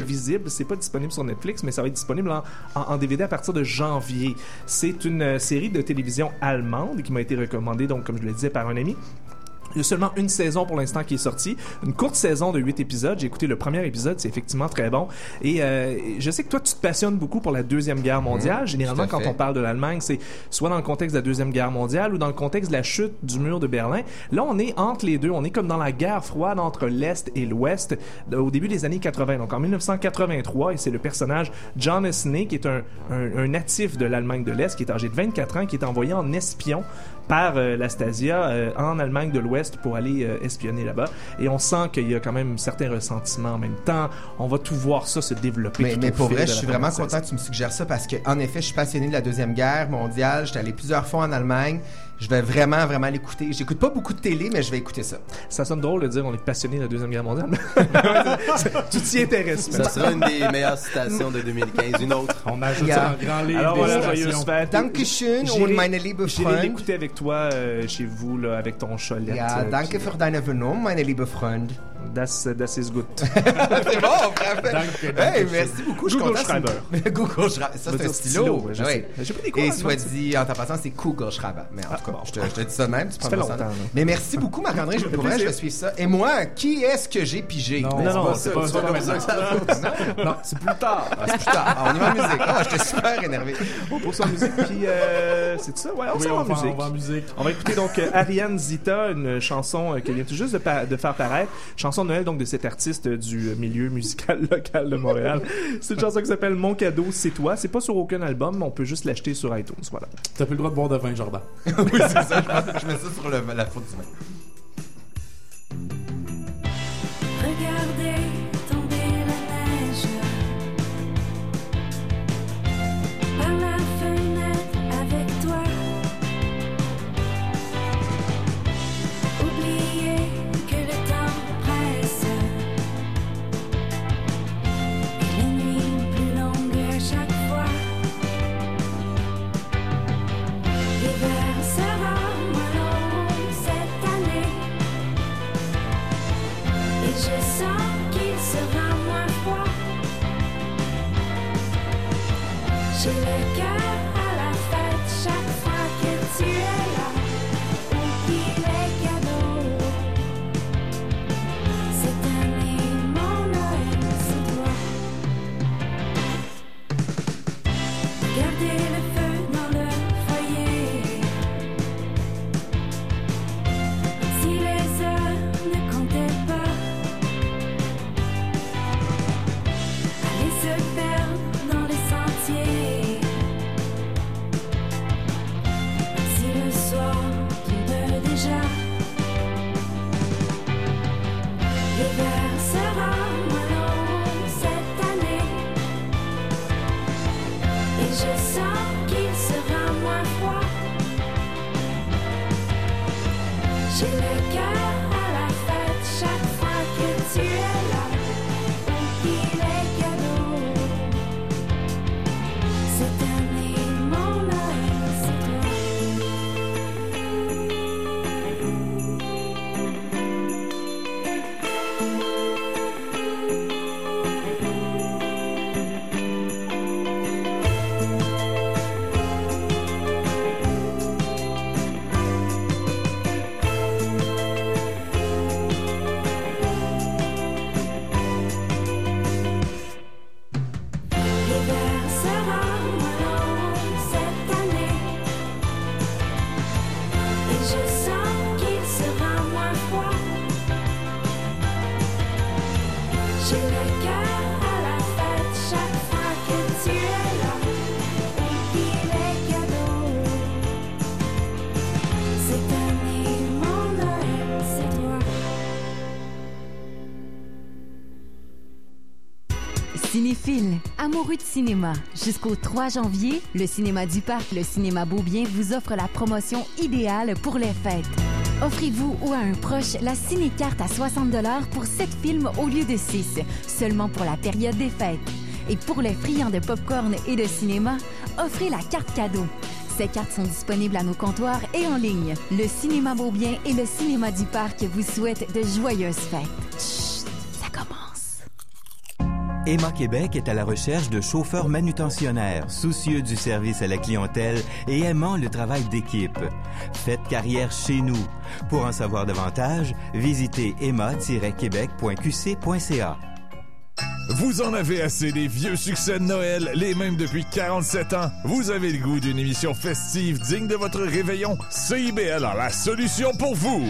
Speaker 3: invisible. C'est pas disponible sur Netflix, mais ça va être disponible en, en- en DVD à partir de janvier. C'est une euh, série de télévision allemande qui m'a été recommandée, donc, comme je le disais, par un ami. Il y a seulement une saison pour l'instant qui est sortie. Une courte saison de 8 épisodes. J'ai écouté le premier épisode, c'est effectivement très bon. Et euh, je sais que toi, tu te passionnes beaucoup pour la Deuxième Guerre mondiale. Généralement,
Speaker 6: Mmh, à
Speaker 3: quand on parle de l'Allemagne, c'est soit dans le contexte de la Deuxième Guerre mondiale ou dans le contexte de la chute du mur de Berlin. Là, on est entre les deux. On est comme dans la guerre froide entre l'Est et l'Ouest de- au début des années 80. Donc en 1983, et c'est le personnage John Esney, qui est un, un- un natif de l'Allemagne de l'Est, qui est âgé de 24 ans, qui est envoyé en espion par euh, la Stasia euh, en Allemagne de l'Ouest pour aller euh, espionner là-bas. Et on sent qu'il y a quand même certains ressentiments en même temps. On va tout voir ça se développer.
Speaker 6: Mais,
Speaker 3: tout
Speaker 6: mais
Speaker 3: au
Speaker 6: pour
Speaker 3: fil
Speaker 6: vrai, je suis vraiment content que tu me suggères ça parce que, en effet, je suis passionné de la Deuxième Guerre mondiale. J'étais allé plusieurs fois en Allemagne. Je vais vraiment, vraiment l'écouter. J'écoute pas beaucoup de télé, mais je vais écouter ça.
Speaker 3: Ça sonne drôle de dire on est passionné de la Deuxième Guerre mondiale. [laughs] tu t'y intéresses.
Speaker 9: Ça sera une des meilleures citations de 2015. Une autre.
Speaker 7: On ajoute
Speaker 6: Yeah.
Speaker 7: ça en grand livre.
Speaker 3: Alors voilà, joyeuse fête.
Speaker 6: Dankeschön
Speaker 3: J'irai-
Speaker 6: und meine liebe
Speaker 3: J'irai
Speaker 6: Freund.
Speaker 3: l'écouter avec toi euh, chez vous, là, avec ton cholette.
Speaker 6: Ja,
Speaker 3: euh,
Speaker 6: danke für deine Vernunft, meine liebe Freund.
Speaker 3: Das, das is good. [laughs]
Speaker 6: C'est bon, parfait.
Speaker 7: Danke,
Speaker 6: Hey, merci beaucoup. Je suis
Speaker 3: Google. Schreiber. [laughs]
Speaker 6: Google Schreiber. Ça, c'est un stylo.
Speaker 3: stylo, je
Speaker 6: Oui.
Speaker 3: sais. J'ai pris des cours
Speaker 6: Et soit dit, en passant, c'est Google Schreiber. Mais en
Speaker 3: Ah,
Speaker 6: tout cas,
Speaker 3: bon.
Speaker 6: je, te, je te dis ça de même. Tu
Speaker 3: Ça fait longtemps, là.
Speaker 6: Mais merci beaucoup, Marc-André. Je,
Speaker 3: fait
Speaker 6: pour vrai, je vais suivre ça. Et moi, qui est-ce que j'ai pigé?
Speaker 7: Non,
Speaker 3: non,
Speaker 7: c'est
Speaker 3: c'est
Speaker 7: pas,
Speaker 3: pas-
Speaker 7: c'est pas comme ça que ça Non, c'est plus tard.
Speaker 6: Ah, c'est plus tard. Ah, on y va en musique. Ah, j'étais super énervé.
Speaker 3: Oh, pour sa musique. Puis, euh, c'est ça? Ouais, on
Speaker 7: Oui,
Speaker 3: s'en va
Speaker 7: on
Speaker 3: en
Speaker 7: va,
Speaker 3: musique.
Speaker 7: on va en musique.
Speaker 3: On va écouter donc euh, Ariane Zita, une chanson euh, qu'elle vient tout juste de, pa- de faire paraître. Chanson de Noël donc de cet artiste euh, du milieu musical [laughs] local de Montréal. C'est une chanson qui s'appelle Mon cadeau, c'est toi. C'est pas sur aucun album, mais on peut juste l'acheter sur iTunes. Voilà.
Speaker 7: T'as plus le droit de boire de vin, Jordan. [laughs]
Speaker 6: oui, c'est ça. Je mets ça sur le- la faute du main.
Speaker 15: J'ai le
Speaker 2: Jusqu'au 3 janvier, le Cinéma du Parc, le Cinéma Beaubien vous offre la promotion idéale pour les fêtes. Offrez-vous ou à un proche la ciné-carte à 60 pour 7 films au lieu de 6, seulement pour la période des fêtes. Et pour les friands de popcorn et de cinéma, offrez la carte cadeau. Ces cartes sont disponibles à nos comptoirs et en ligne. Le Cinéma Beaubien et le Cinéma du Parc vous souhaitent de joyeuses fêtes.
Speaker 1: Emma Québec est à la recherche de chauffeurs manutentionnaires, soucieux du service à la clientèle et aimant le travail d'équipe. Faites carrière chez nous. Pour en savoir davantage, visitez emma-québec.qc.ca.
Speaker 16: Vous en avez assez des vieux succès de Noël, les mêmes depuis 47 ans. Vous avez le goût d'une émission festive digne de votre réveillon? CIBL a la solution pour vous.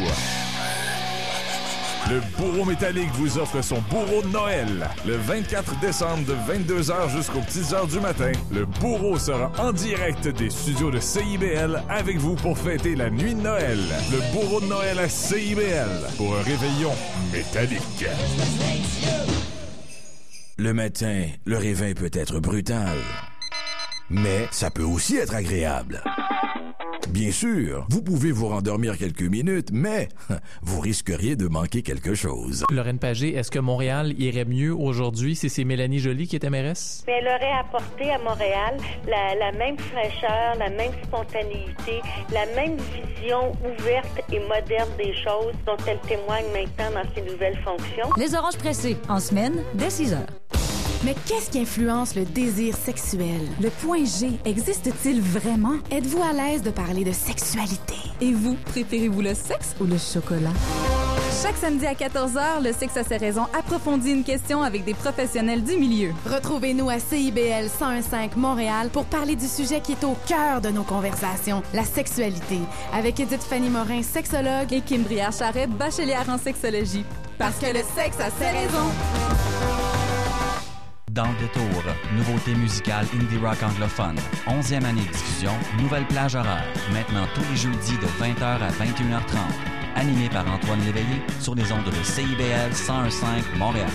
Speaker 16: Le bourreau métallique vous offre son bourreau de Noël. Le 24 décembre de 22h jusqu'aux petites heures du matin, le bourreau sera en direct des studios de CIBL avec vous pour fêter la nuit de Noël. Le bourreau de Noël à CIBL pour un réveillon métallique.
Speaker 17: Le matin, le réveil peut être brutal. Mais ça peut aussi être agréable.
Speaker 18: Bien sûr, vous pouvez vous rendormir quelques minutes, mais [laughs] vous risqueriez de manquer quelque chose.
Speaker 19: Lorraine Pagé, est-ce que Montréal irait mieux aujourd'hui si c'est Mélanie Joly qui était mairesse?
Speaker 20: Mais elle aurait apporté à Montréal la, la même fraîcheur, la même spontanéité, la même vision ouverte et moderne des choses dont elle témoigne maintenant dans ses nouvelles fonctions.
Speaker 21: Les oranges pressées, en semaine, dès 6 heures. Mais qu'est-ce qui influence le désir sexuel? Le point G existe-t-il vraiment? Êtes-vous à l'aise de parler de sexualité? Et vous, préférez-vous le sexe ou le chocolat?
Speaker 22: Chaque samedi à 14h, le sexe à ses raisons approfondit une question avec des professionnels du milieu.
Speaker 2: Retrouvez-nous à CIBL 101.5 Montréal pour parler du sujet qui est au cœur de nos conversations, la sexualité, avec Edith Fanny Morin, sexologue,
Speaker 22: Et Kim Briard-Charret, bachelière en sexologie.
Speaker 2: parce que le sexe a ses raisons.
Speaker 23: Dans le détour, nouveauté musicale indie rock anglophone. 11e année de diffusion, nouvelle plage horaire. Maintenant tous les jeudis de 20h à 21h30. Animé par Antoine Léveillé sur les ondes de CIBL 101.5 Montréal.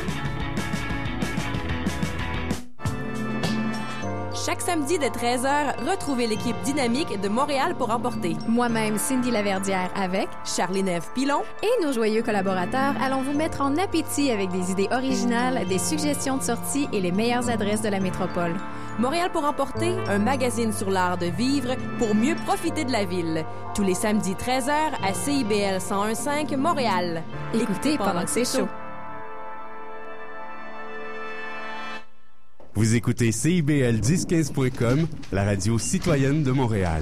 Speaker 10: Chaque samedi de 13h, retrouvez l'équipe dynamique de Montréal pour emporter.
Speaker 22: Moi-même, Cindy Laverdière avec
Speaker 10: Charlie Neve Pilon
Speaker 22: et nos joyeux collaborateurs allons vous mettre en appétit avec des idées originales, des suggestions de sortie et les meilleures adresses de la métropole.
Speaker 10: Montréal pour emporter, un magazine sur l'art de vivre pour mieux profiter de la ville. Tous les samedis 13h à CIBL 101.5 Montréal.
Speaker 22: Écoutez pendant que c'est chaud.
Speaker 24: Vous écoutez CIBL 1015.com, la radio citoyenne de Montréal.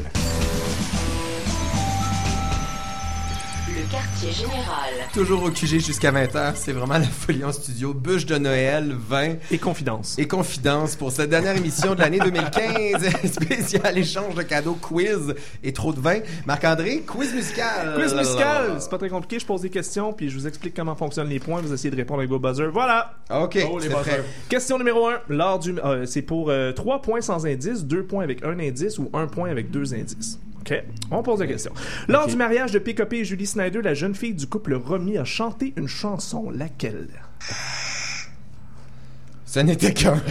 Speaker 5: Quartier général.
Speaker 6: Toujours au QG jusqu'à 20h, c'est vraiment la folie en studio. Bûche de Noël, vin.
Speaker 3: Et confidence.
Speaker 6: Et confidence pour cette dernière émission de l'année 2015. [laughs] Spécial échange de cadeaux, quiz et trop de vin. Marc-André, quiz musical.
Speaker 3: Quiz musical, c'est pas très compliqué, je pose des questions puis je vous explique comment fonctionnent les points, vous essayez de répondre avec vos buzzers. Voilà.
Speaker 6: OK,
Speaker 3: Oh, les buzzers. Question numéro 1, lors du euh, c'est pour 3 points sans indice, 2 points avec un indice ou 1 point avec deux indices. OK, on pose la question. Lors du mariage de PKP et Julie Snyder, la jeune fille du couple Romy a chanté une chanson, laquelle? [sighs]
Speaker 6: Ce n'était qu'un [laughs]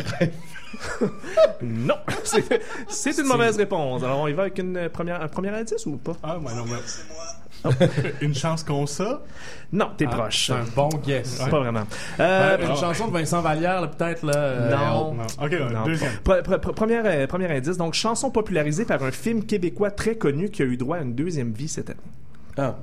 Speaker 3: Non, c'est c'est une mauvaise réponse. Alors on y va avec une euh, première, un premier indice ou pas?
Speaker 11: Ah, ouais, non, mais... [laughs] Une chance qu'on ça?
Speaker 3: Non, t'es
Speaker 7: Ah,
Speaker 3: proche.
Speaker 7: c'est un bon guess.
Speaker 3: Pas vraiment. Euh,
Speaker 7: une chanson de Vincent Vallière, peut-être, là. euh,
Speaker 3: Non.
Speaker 11: Non. OK,
Speaker 3: Non.
Speaker 11: deuxième.
Speaker 3: Pre- pre- pre- premier, euh, premier indice, donc chanson popularisée par un film québécois très connu qui a eu droit à une deuxième vie cette année.
Speaker 9: Ah.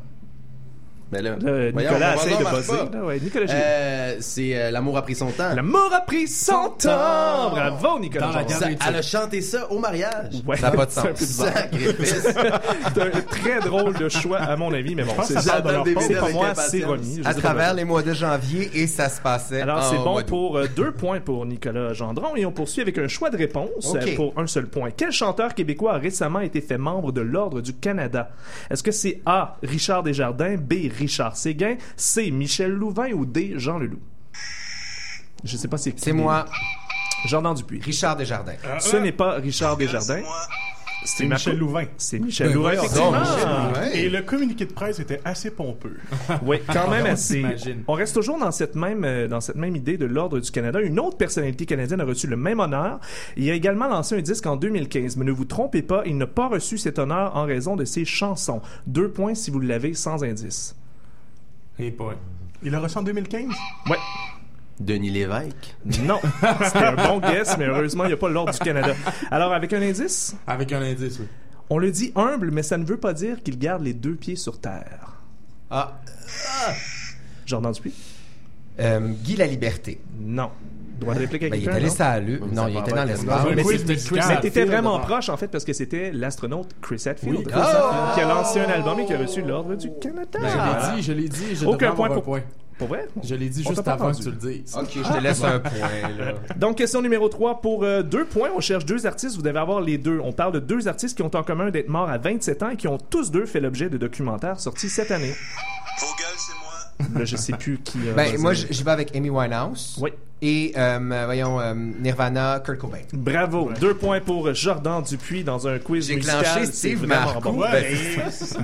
Speaker 9: Ben là,
Speaker 3: Là,
Speaker 9: voyons,
Speaker 3: Nicolas essaie de ouais, Nicolas, j'ai-
Speaker 9: Euh, c'est euh, L'amour a pris son temps.
Speaker 3: L'amour a pris son temps! Bravo, Nicolas.
Speaker 7: Dans la.
Speaker 9: Ça- elle a chanté ça au mariage.
Speaker 3: Ouais,
Speaker 6: Ça a pas de [laughs]
Speaker 3: c'est un
Speaker 6: sens.
Speaker 9: Sacrifice. [laughs]
Speaker 3: C'est un très drôle de choix, à mon avis, mais bon, c'est
Speaker 11: ça
Speaker 3: C'est pas moi, c'est. Je
Speaker 6: À travers les mois de janvier et ça se passait.
Speaker 3: Alors, c'est bon pour euh, deux points pour Nicolas Gendron et on poursuit avec un choix de réponse euh, pour un seul point. Quel chanteur québécois a récemment été fait membre de l'Ordre du Canada? Est-ce que c'est A. Richard Desjardins, B. Richard Séguin, C. Michel Louvain ou D. Jean Leloup? Je sais pas c'est qui.
Speaker 6: C'est moi,
Speaker 3: Jordan Dupuis.
Speaker 6: Richard Desjardins.
Speaker 3: Ce n'est pas Richard Desjardins.
Speaker 11: C'est Michel Louvain.
Speaker 3: C'est Michel
Speaker 6: Ben
Speaker 3: Louvain, effectivement.
Speaker 11: Et le communiqué de presse était assez pompeux. [laughs]
Speaker 3: Oui, quand même
Speaker 7: On
Speaker 3: assez. On reste toujours dans cette même euh, dans cette même idée de l'ordre du Canada. Une autre personnalité canadienne a reçu le même honneur. Il a également lancé un disque en 2015. Mais ne vous trompez pas, il n'a pas reçu cet honneur en raison de ses chansons. Deux points si vous l'avez sans indice.
Speaker 7: Et.
Speaker 11: Il a reçu en 2015?
Speaker 3: Ouais.
Speaker 9: Denis Lévesque.
Speaker 3: Non. [laughs] C'était un bon guess, mais heureusement, il n'y a pas l'ordre du Canada. Alors, avec un indice,
Speaker 7: Avec un indice, oui.
Speaker 3: on le dit humble, mais ça ne veut pas dire qu'il garde les deux pieds sur terre.
Speaker 6: Ah,
Speaker 3: Jordan Dupuis?
Speaker 6: euh, Guy la Liberté.
Speaker 3: Non. Droit de réplique à
Speaker 6: Ben, il
Speaker 3: quelqu'un, non?
Speaker 6: allé à Lune. Non, il était dans l'espace.
Speaker 3: Mais t'étais vraiment proche en fait parce que c'était l'astronaute Chris Hadfield
Speaker 7: Oui,
Speaker 3: qui a lancé un album et qui a reçu l'ordre du Canada.
Speaker 7: Ben, je l'ai dit, je l'ai dit. Je
Speaker 3: Aucun point pour
Speaker 7: point.
Speaker 3: Pour vrai?
Speaker 7: Je l'ai dit
Speaker 3: On
Speaker 7: juste avant que tu le dises.
Speaker 6: Ok, je te laisse un point, là. [laughs]
Speaker 3: Donc question numéro 3 pour euh, deux points, on cherche deux artistes, vous devez avoir les deux. On parle de deux artistes qui ont en commun d'être morts à 27 ans et qui ont tous deux fait l'objet de documentaires sortis cette année.
Speaker 25: Vogel, c'est moi.
Speaker 3: Là, je sais plus qui. euh,
Speaker 6: Ben, moi, j'y vais avec Amy Winehouse.
Speaker 3: Oui.
Speaker 6: Et, euh, voyons, euh, Nirvana, Kurt Cobain.
Speaker 3: Bravo. Deux points pour Jordan Dupuis dans un quiz
Speaker 6: J'ai
Speaker 3: musical.
Speaker 6: Steve
Speaker 3: vraiment
Speaker 6: Marcoux.
Speaker 3: bon.
Speaker 6: Ouais,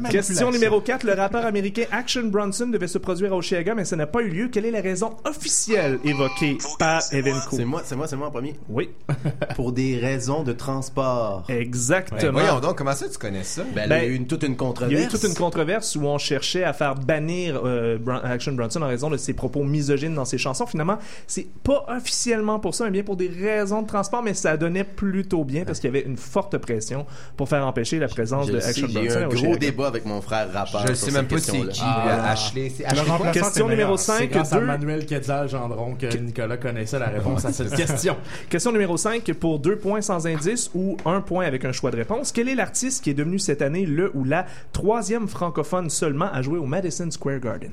Speaker 3: Ben, Question numéro 4. Le rappeur américain Action Bronson devait se produire à Oshiaga, mais ça n'a pas eu lieu. Quelle est la raison officielle évoquée par Evenco?
Speaker 9: C'est moi, c'est moi, c'est moi en premier.
Speaker 3: Oui. [laughs]
Speaker 9: Pour des raisons de transport.
Speaker 3: Exactement.
Speaker 6: Ouais, voyons donc, comment ça tu connais ça?
Speaker 9: Ben, il y a eu une, toute une controverse.
Speaker 3: Il y a eu toute une controverse où on cherchait à faire bannir euh, Bron- Action Bronson en raison de ses propos misogynes dans ses chansons. Finalement, c'est pas officiellement pour ça, mais bien pour des raisons de transport, mais ça donnait plutôt bien parce qu'il y avait une forte pression pour faire empêcher la présence
Speaker 9: Je
Speaker 3: de
Speaker 9: le sais,
Speaker 3: Action
Speaker 9: J'ai eu
Speaker 3: Bronson.
Speaker 9: un gros débat avec mon frère rappeur.
Speaker 6: Je
Speaker 9: sur
Speaker 6: sais même pas c'est qui,
Speaker 9: Ah.
Speaker 6: Ashley.
Speaker 7: Le
Speaker 6: Ashley
Speaker 7: remplaçant,
Speaker 3: Question numéro
Speaker 7: meilleur.
Speaker 3: 5,
Speaker 7: C'est grâce à Manuel Quetzal Gendron que Nicolas connaissait la réponse à cette [laughs] question.
Speaker 3: Question numéro 5 pour deux points sans indice ou un point avec un choix de réponse. Quel est l'artiste qui est devenu cette année le ou la troisième francophone seulement à jouer au Madison Square Garden?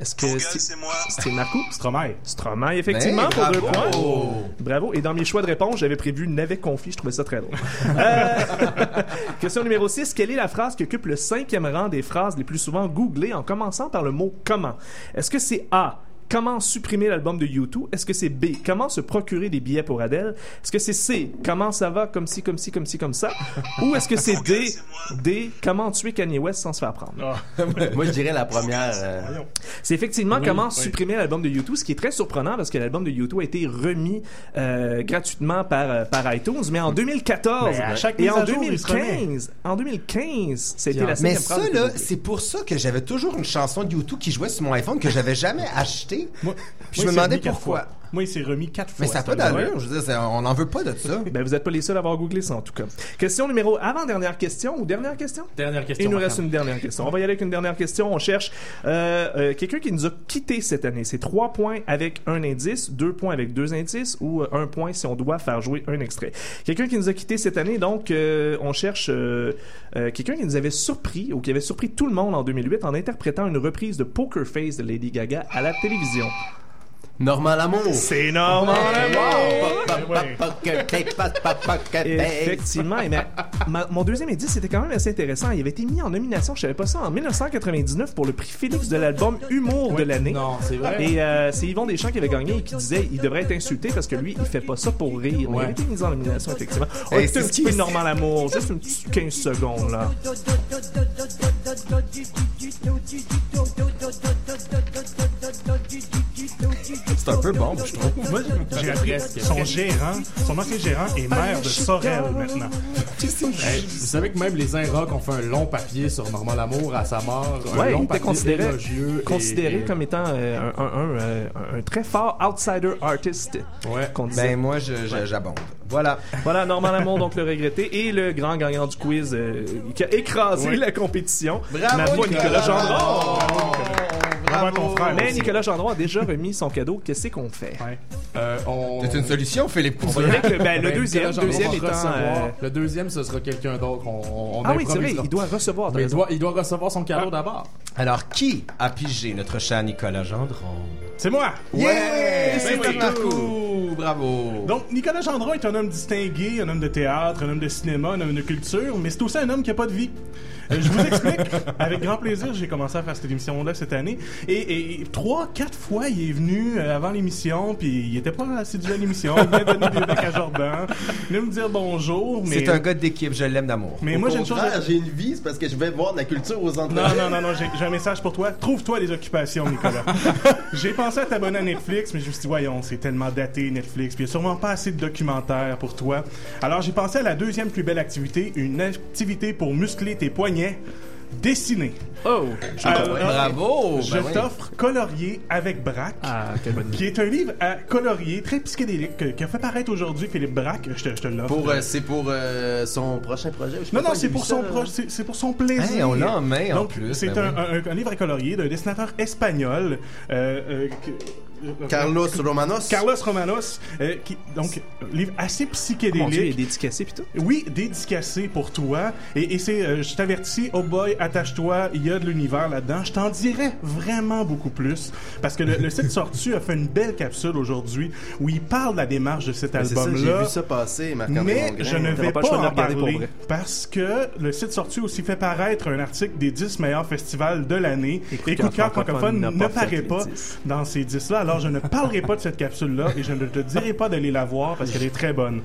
Speaker 3: Est-ce que c'est C'était Marco?
Speaker 11: Stromae.
Speaker 3: Stromae, effectivement,
Speaker 11: Ben,
Speaker 3: pour deux
Speaker 11: bravo.
Speaker 3: points. Bravo. Et dans mes choix de réponse, j'avais prévu Navet Conflit. Je trouvais ça très drôle. [laughs] Euh, [laughs] Question numéro 6. Quelle est la phrase qui occupe le cinquième rang des phrases les plus souvent googlées en commençant par le mot comment? Est-ce que c'est A? Comment supprimer l'album de U2? Est-ce que c'est B? Comment se procurer des billets pour Adele? Est-ce que c'est C? Comment ça va? Comme ci, comme ci, comme ci, comme ça? Ou est-ce que c'est [laughs] D? D? Comment tuer Kanye West sans se faire prendre? [laughs]
Speaker 9: Moi, je dirais la première. euh,
Speaker 3: C'est effectivement
Speaker 9: Oui,
Speaker 3: comment
Speaker 9: oui.
Speaker 3: supprimer l'album de U2, ce qui est très surprenant parce que l'album de U2 a été remis euh, gratuitement par, euh, par iTunes, mais en 2014
Speaker 11: Mais à chaque
Speaker 3: et en
Speaker 11: à jour, il se
Speaker 3: 2015, en 2015, c'était la
Speaker 6: Mais ça, là, c'est pour ça que j'avais toujours une chanson de YouTube qui jouait sur mon iPhone que j'avais jamais acheté. Je me
Speaker 11: quatre
Speaker 6: pourquoi.
Speaker 11: Moi, il s'est remis quatre fois.
Speaker 6: Mais ça n'a pas d'allure. Je veux dire, on n'en veut pas de ça. [laughs]
Speaker 3: Ben, vous n'êtes pas les seuls à avoir googlé ça, en tout cas. Question numéro avant-dernière question ou dernière question?
Speaker 7: Dernière question.
Speaker 3: Il nous reste une dernière question. On va y aller avec une dernière question. On cherche euh, euh, quelqu'un qui nous a quitté cette année. C'est trois points avec un indice, deux points avec deux indices ou euh, un point si on doit faire jouer un extrait. Quelqu'un qui nous a quitté cette année, donc euh, on cherche euh, euh, quelqu'un qui nous avait surpris ou qui avait surpris tout le monde en 2008 en interprétant une reprise de Poker Face de Lady Gaga à la télévision.
Speaker 9: Normand Lamour.
Speaker 3: C'est Normand Lamour.
Speaker 9: Effectivement.
Speaker 3: Et mais ma- mon deuxième indice, c'était quand même assez intéressant. Il avait été mis en nomination, je savais pas ça, en 1999 pour le prix Félix de l'album Humour de l'année.
Speaker 7: Non, c'est vrai.
Speaker 3: Et euh, c'est Yvon Deschamps qui avait gagné et qui disait il devrait être insulté parce que lui, il fait pas ça pour rire. Mais il
Speaker 7: Ouais.
Speaker 3: a été mis en nomination, effectivement. On
Speaker 6: Hey,
Speaker 3: écoute un
Speaker 6: c'est
Speaker 3: petit peu de Normand Lamour, juste une petite 15 secondes, là.
Speaker 6: C'est un peu bon, je trouve.
Speaker 11: Moi, j'ai appris son gérant, son ancien gérant est maire de Sorel maintenant. [laughs]
Speaker 7: Hey, vous savez que même les Inrocks ont fait un long papier sur Normand Lamour à sa mort. un
Speaker 3: Ouais,
Speaker 7: long
Speaker 3: il était considéré,
Speaker 7: et- et-
Speaker 3: comme étant euh, un, un- un, euh, un très fort outsider artist.
Speaker 7: Ouais.
Speaker 6: Ben, moi, j'abonde. Voilà.
Speaker 3: Voilà, Normand Lamour, donc le regretté, et le grand gagnant du quiz euh, qui a écrasé la compétition.
Speaker 6: Bravo, Nicolas.
Speaker 3: Nicolas Gendron.
Speaker 11: Bravo à ton frère.
Speaker 3: Mais
Speaker 11: aussi.
Speaker 3: Nicolas Gendron a déjà remis son cadeau. Qu'est-ce qu'on fait?
Speaker 7: Euh, on...
Speaker 6: C'est une solution, Philippe
Speaker 3: aller avec le, ben, le
Speaker 7: Ben,
Speaker 3: deuxième. Étant. euh,
Speaker 7: Le deuxième, ce sera quelqu'un d'autre. On, on
Speaker 3: Ah oui, c'est vrai, il doit recevoir.
Speaker 7: il doit, il doit recevoir son cadeau d'abord.
Speaker 6: Alors, qui a pigé notre cher Nicolas Gendron?
Speaker 11: C'est moi.
Speaker 6: Yeah! C'est
Speaker 11: Ben oui.
Speaker 6: Bravo!
Speaker 11: Donc, Nicolas Gendron est un homme distingué, un homme de théâtre, un homme de cinéma, un homme de culture, mais c'est aussi un homme qui n'a pas de vie. Je vous explique. Avec grand plaisir, j'ai commencé à faire cette émission-là cette année. Et, et trois, quatre fois, il est venu euh, avant l'émission, puis il était pas assidu à l'émission. Il venait donner des becs à Jordan, il venait me dire bonjour. Mais...
Speaker 6: C'est un gars d'équipe, je l'aime d'amour.
Speaker 11: Mais
Speaker 9: Au
Speaker 11: moi, j'ai une chose.
Speaker 9: j'ai une vie, c'est parce que je vais voir de la culture aux entreprises.
Speaker 11: Non, non, non, non, j'ai j'ai un message pour toi. Trouve-toi des occupations, Nicolas. [laughs] j'ai pensé à t'abonner à Netflix, mais je me suis dit, voyons, c'est tellement daté, Netflix, puis il n'y a sûrement pas assez de documentaires pour toi. Alors, j'ai pensé à la deuxième plus belle activité, une activité pour muscler tes poignets, dessiner.
Speaker 3: Oh!
Speaker 11: Alors,
Speaker 6: bravo!
Speaker 11: Je
Speaker 6: Ben oui.
Speaker 11: t'offre Colorier avec Braque.
Speaker 3: Ah.
Speaker 11: Qui est un livre à colorier très psychédélique que- qui a fait paraître aujourd'hui Philippe Braque. Je te, je te l'offre.
Speaker 9: Pour, euh, c'est pour euh, son prochain projet.
Speaker 11: Non, non, c'est pour son proche, c'est c'est pour son plaisir.
Speaker 6: Hey, on l'a en main, en plus,
Speaker 11: C'est
Speaker 6: ben
Speaker 11: un,
Speaker 6: oui.
Speaker 11: un- un livre à colorier d'un dessinateur espagnol. Euh, que- euh,
Speaker 9: Carlos Romanos.
Speaker 11: Carlos Romanos, euh, qui, donc, livre assez
Speaker 3: Mon Dieu, il est
Speaker 11: psychédélique.
Speaker 3: dédicacé pis tout.
Speaker 11: Oui, dédicacé pour toi. Et, et c'est, euh, je t'avertis, oh boy, attache-toi, il y a de l'univers là-dedans. Je t'en dirai vraiment beaucoup plus. Parce que le, le site Sortu a fait une belle capsule aujourd'hui où il parle de la démarche de cet
Speaker 9: ça,
Speaker 11: album-là.
Speaker 9: J'ai vu ça passer, Marc-André
Speaker 11: Mais je ne
Speaker 3: T'auras
Speaker 11: vais
Speaker 3: pas
Speaker 11: en
Speaker 3: pour
Speaker 11: parler
Speaker 3: vrai.
Speaker 11: parce que le site sorti aussi fait paraître un article des 10 meilleurs festivals de l'année.
Speaker 3: Et Coup de cœur
Speaker 11: francophone ne paraît pas
Speaker 3: 10.
Speaker 11: dans ces 10-là. Alors, je ne parlerai pas de cette capsule-là et je ne te dirai pas d'aller la voir parce qu'elle est très bonne.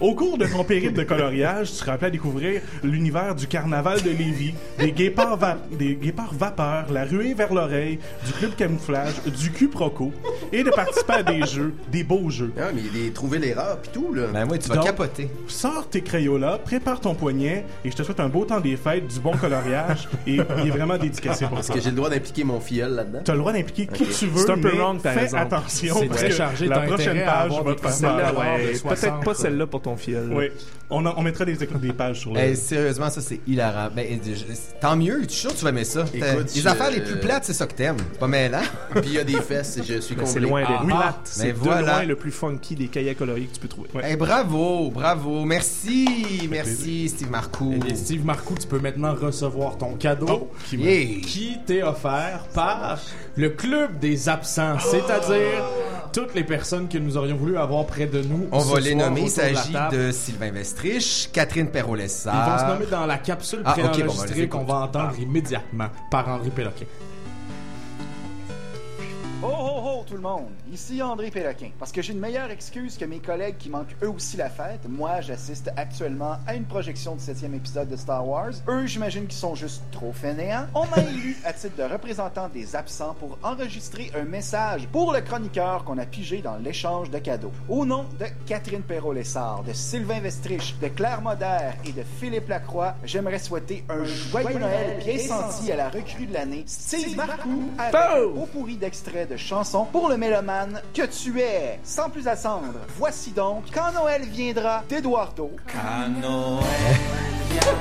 Speaker 11: Au cours de ton périple de coloriage, tu seras appelé à découvrir l'univers du carnaval de Lévis, des guépards, va- des guépards vapeurs, la ruée vers l'oreille, du club camouflage, du Q-Proco et de participer à des jeux, des beaux jeux.
Speaker 9: Ah, mais il est trouvé l'erreur pis tout, là.
Speaker 6: Ben oui, tu vas
Speaker 11: Donc,
Speaker 6: capoter.
Speaker 11: Sors tes crayolas, prépare ton poignet et je te souhaite un beau temps des fêtes, du bon coloriage et il est vraiment dédicacé pour
Speaker 9: Est-ce que j'ai le droit d'impliquer mon filleul là-dedans?
Speaker 11: Tu as le droit d'impliquer qui tu veux,
Speaker 3: C'est un peu
Speaker 11: mais
Speaker 3: wrong, par
Speaker 11: fais
Speaker 3: exemple.
Speaker 11: attention
Speaker 7: C'est
Speaker 11: parce que
Speaker 7: chargé,
Speaker 11: la prochaine
Speaker 7: à
Speaker 11: page va
Speaker 7: des
Speaker 11: te faire
Speaker 3: peut-être
Speaker 7: 60.
Speaker 3: pas celle-là pour ton fiel.
Speaker 11: Oui, on, mettra des, des pages sur le...
Speaker 6: Hey, sérieusement, ça c'est hilarant. Ben, tant mieux, je suis sûr que tu vas aimer ça.
Speaker 9: Écoute,
Speaker 6: les
Speaker 9: je-
Speaker 6: affaires les plus plates, c'est ça que t'aimes. Pas mêlant. [laughs]
Speaker 9: Puis il y a des fesses, je suis
Speaker 3: Mais
Speaker 9: comblé.
Speaker 3: c'est loin
Speaker 9: Ah,
Speaker 3: d'être
Speaker 9: ah.
Speaker 3: plate. C'est
Speaker 6: voilà.
Speaker 3: loin le plus funky des cahiers coloriés que tu peux trouver.
Speaker 6: Hey, bravo, bravo. Merci, merci Steve Marcoux.
Speaker 7: Eh Steve Marcoux, tu peux maintenant recevoir ton cadeau
Speaker 11: Oh,
Speaker 6: qui Yeah.
Speaker 7: qui t'est offert par le Club des absents, c'est-à-dire toutes les personnes que nous aurions voulu avoir près de nous.
Speaker 6: On va les nommer. Il
Speaker 7: de
Speaker 6: s'agit de Sylvain Vestrich, Catherine Perrault-Lessard.
Speaker 7: Ils vont se nommer dans la capsule
Speaker 6: Ah, ok, bon, on va
Speaker 7: préenregistrée
Speaker 6: les
Speaker 7: qu'on va entendre immédiatement par Henri Péloquin.
Speaker 25: Oh oh oh tout le monde, ici André Péloquin. Parce que j'ai une meilleure excuse que mes collègues qui manquent eux aussi la fête. Moi, j'assiste actuellement à une projection du septième épisode de Star Wars. Eux, j'imagine qu'ils sont juste trop fainéants. On m'a élu à titre de représentant des absents pour enregistrer un message pour le chroniqueur qu'on a pigé dans l'échange de cadeaux. Au nom de Catherine Perrault-Lessard, de Sylvain Vestrich, de Claire Modère et de Philippe Lacroix, j'aimerais souhaiter un joyeux Noël bien senti à la recrue de l'année, Steve Marcoux, avec beau pourri d'extraits de chansons pour le mélomane que tu es. Sans plus attendre, voici donc Quand Noël viendra d'Eduardo.
Speaker 14: Quand Noël viendra,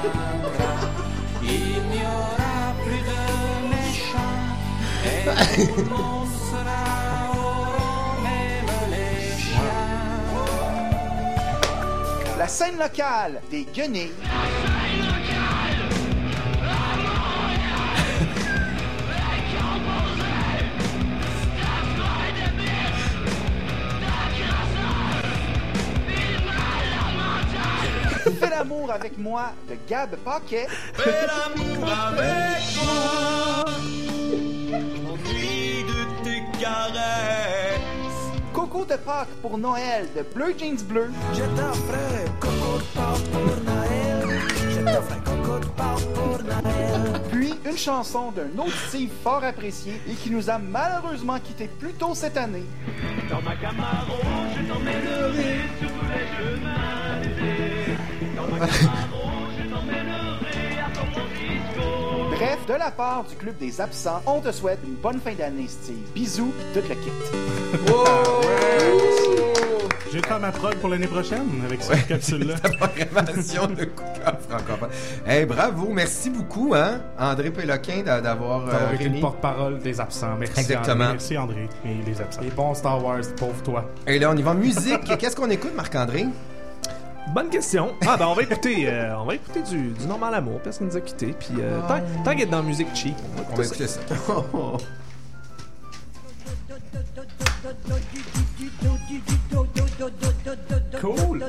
Speaker 14: il n'y aura plus de méchants. Et tout le monde sera heureux, même les chiens.
Speaker 25: La scène locale des guenilles. Fais l'amour avec moi de Gab Paquet.
Speaker 14: Fais l'amour avec moi, m'ennuie de tes caresses.
Speaker 25: Coco de Pâques pour Noël de Bleu Jeans Bleu.
Speaker 14: Je t'offre coco de Pâques pour Noël. Je t'offre coco de Pâques pour Noël.
Speaker 25: Puis une chanson d'un autre Steve fort apprécié et qui nous a malheureusement quittés plus tôt cette année.
Speaker 14: Dans ma Camaro, je t'emmènerai sur tous les chemins [laughs]
Speaker 25: Bref, de la part du Club des absents, on te souhaite une bonne fin d'année, Steve. Bisous, pis tout le kit.
Speaker 11: Je vais faire ma prog pour l'année prochaine avec cette capsule-là.
Speaker 6: Programmation de Coucard francophone. Hey, bravo, merci beaucoup, hein, André Péloquin, d'a- d'avoir euh,
Speaker 7: été le porte-parole des absents. Merci.
Speaker 6: Exactement.
Speaker 7: André.
Speaker 11: Merci André et les absents.
Speaker 7: Et bon Star Wars, pauvre toi.
Speaker 6: Et là, on y va en musique. [laughs] Qu'est-ce qu'on écoute, Marc-André?
Speaker 3: Bonne question. Ah ben on va écouter, euh, on va écouter du, du normal amour. Personne nous a quittés. Puis euh, tant, tant qu'être dans la musique cheap, on va écouter,
Speaker 6: On va écouter ça. [laughs]
Speaker 7: Cool.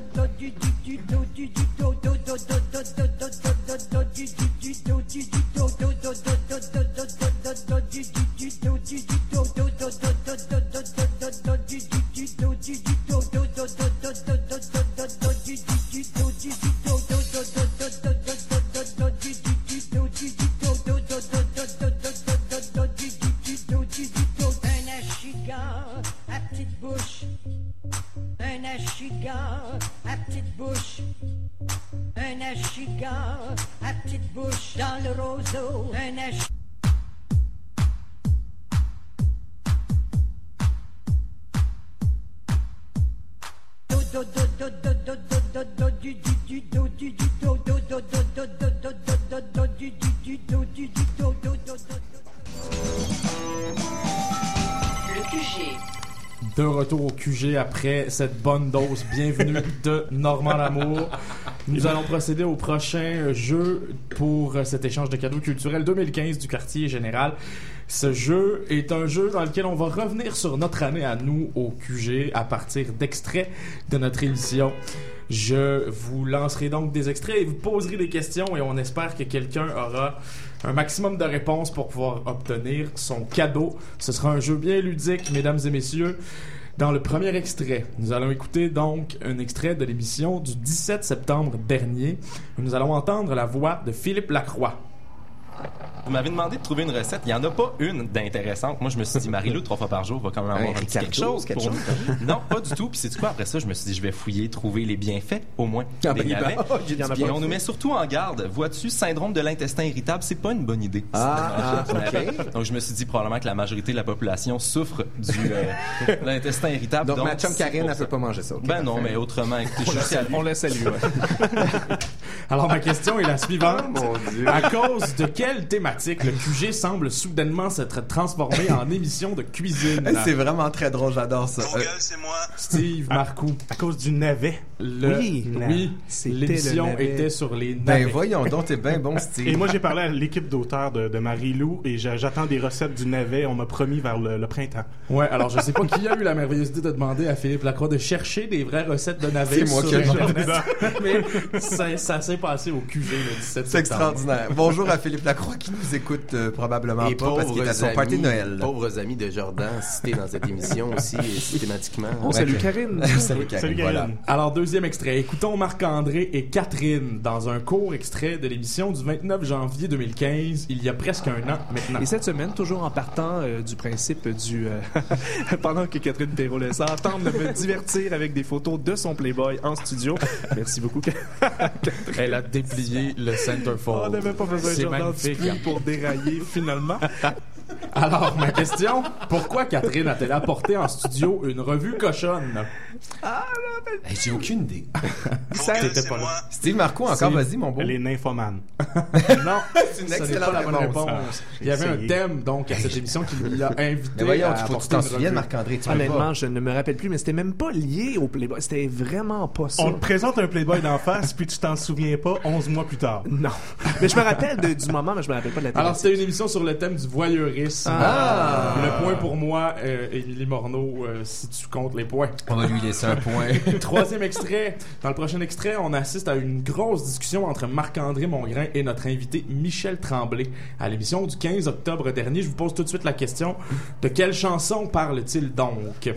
Speaker 7: Après cette bonne dose. Bienvenue de Normand Lamour. Nous allons procéder au prochain jeu pour cet échange de cadeaux culturels 2015 du quartier général. Ce jeu est un jeu dans lequel on va revenir sur notre année à nous au QG à partir d'extraits de notre émission. Je vous lancerai donc des extraits et vous poserez des questions et on espère que quelqu'un aura un maximum de réponses pour pouvoir obtenir son cadeau. Ce sera un jeu bien ludique, mesdames et messieurs. Dans le premier extrait, nous allons écouter donc un extrait de l'émission du 17 septembre dernier. Nous allons entendre la voix de Philippe Lacroix.
Speaker 26: Vous m'avez demandé de trouver une recette. Il n'y en a pas une d'intéressante. Moi, je me suis dit, Marie-Lou, trois fois par jour, va quand même avoir un petit quelque chose
Speaker 6: quelque
Speaker 26: pour
Speaker 6: chose.
Speaker 26: nous. Non, pas du tout. Puis c'est quoi après ça? Je me suis dit, je vais fouiller, trouver les bienfaits, au moins.
Speaker 6: Ah,
Speaker 26: des
Speaker 6: ben, j'ai dit
Speaker 26: Et
Speaker 6: bien.
Speaker 26: on nous met surtout en garde. Vois-tu, syndrome de l'intestin irritable, c'est pas une bonne idée.
Speaker 6: Ah,
Speaker 26: C'est un
Speaker 6: ok.
Speaker 26: navet. Donc, je me suis dit probablement que la majorité de la population souffre du euh, de [laughs] l'intestin irritable.
Speaker 6: Donc, ma chum Karine, elle
Speaker 26: ça.
Speaker 6: peut pas manger ça.
Speaker 26: Ben non, mais autrement, écoutez, je
Speaker 3: On la salue. On la salue, ouais. [laughs]
Speaker 7: Alors, ma question est la suivante.
Speaker 6: Oh, mon Dieu.
Speaker 7: À cause de quelle thématique le QG semble soudainement s'être transformé [laughs] en émission de cuisine?
Speaker 6: C'est vraiment très drôle, j'adore ça. Euh,
Speaker 7: Steve Marcoux.
Speaker 11: À cause du navet.
Speaker 7: Le-
Speaker 3: Oui,
Speaker 7: oui, l'émission
Speaker 3: navet.
Speaker 7: était sur les
Speaker 6: ben
Speaker 7: navets.
Speaker 6: voyons donc, t'es bien bon, [laughs] Steve.
Speaker 11: Et moi, j'ai parlé à l'équipe d'auteurs de, de Marie-Lou et j'a- j'attends des recettes du navet. On m'a promis vers le, le printemps.
Speaker 7: Ouais, alors je sais pas qui a eu la merveilleuse idée de demander à Philippe Lacroix de chercher des vraies recettes de navets
Speaker 6: C'est moi qui ai [laughs]
Speaker 7: Mais ça, ça s'est passé au QG le 17
Speaker 6: C'est
Speaker 7: septembre.
Speaker 6: extraordinaire. Bonjour à Philippe Lacroix qui nous écoute euh, probablement
Speaker 9: Et
Speaker 6: pas parce qu'il est à son
Speaker 9: pauvres
Speaker 6: party de
Speaker 9: amis,
Speaker 6: Noël.
Speaker 9: pauvres amis de Jordan cités dans cette émission aussi, euh, systématiquement.
Speaker 3: On salue [laughs] Karine.
Speaker 6: Salut Karine.
Speaker 11: Salut,
Speaker 6: Voilà.
Speaker 11: Karine.
Speaker 7: Alors, deuxième extrait. Écoutons Marc-André et Catherine dans un court extrait de l'émission du 29 janvier 2015, il y a presque un an maintenant.
Speaker 3: Et cette semaine, toujours en partant euh, du principe du... euh, [laughs] pendant que Catherine Perrault laisse entendre de me divertir avec des photos de son Playboy en studio. Merci beaucoup. [laughs]
Speaker 7: Elle a déplié le centerfold.
Speaker 3: On n'avait pas besoin de Pour dérailler finalement. [laughs] [laughs]
Speaker 7: Alors, ma question, pourquoi Catherine a-t-elle apporté en studio une revue cochonne?
Speaker 6: Hey, J'ai aucune idée.
Speaker 7: T'étais [laughs] pas là.
Speaker 6: Steve Marco, encore, vas-y, mon beau.
Speaker 11: Elle est nymphomane. [laughs]
Speaker 7: Non,
Speaker 6: C'est une excellente
Speaker 7: pas la bonne
Speaker 6: réponse.
Speaker 7: réponse.
Speaker 11: Ah,
Speaker 7: Il y avait un thème, donc, à cette émission qui lui a invité
Speaker 6: Mais voyons,
Speaker 7: à
Speaker 6: faut que tu t'en souviennes. Marc-André.
Speaker 3: Honnêtement,
Speaker 6: pas.
Speaker 3: je ne me rappelle plus, mais c'était même pas lié au Playboy. C'était vraiment pas ça.
Speaker 11: On te présente un Playboy d'en face, puis tu t'en souviens pas 11 mois plus tard.
Speaker 3: Non. Mais je me rappelle de- du moment, mais je me rappelle pas de la
Speaker 7: Alors,
Speaker 3: thématique.
Speaker 7: c'était une émission sur le thème du voyeurisme.
Speaker 6: Ah!
Speaker 7: Le point pour moi, euh, Émilie Morneau, euh, si tu comptes les points.
Speaker 6: On va lui laisser un point. [laughs]
Speaker 7: Troisième extrait. Dans le prochain extrait, on assiste à une grosse discussion entre Marc-André Mongrain et notre invité Michel Tremblay. À l'émission du 15 octobre dernier, je vous pose tout de suite la question de quelle chanson parle-t-il donc?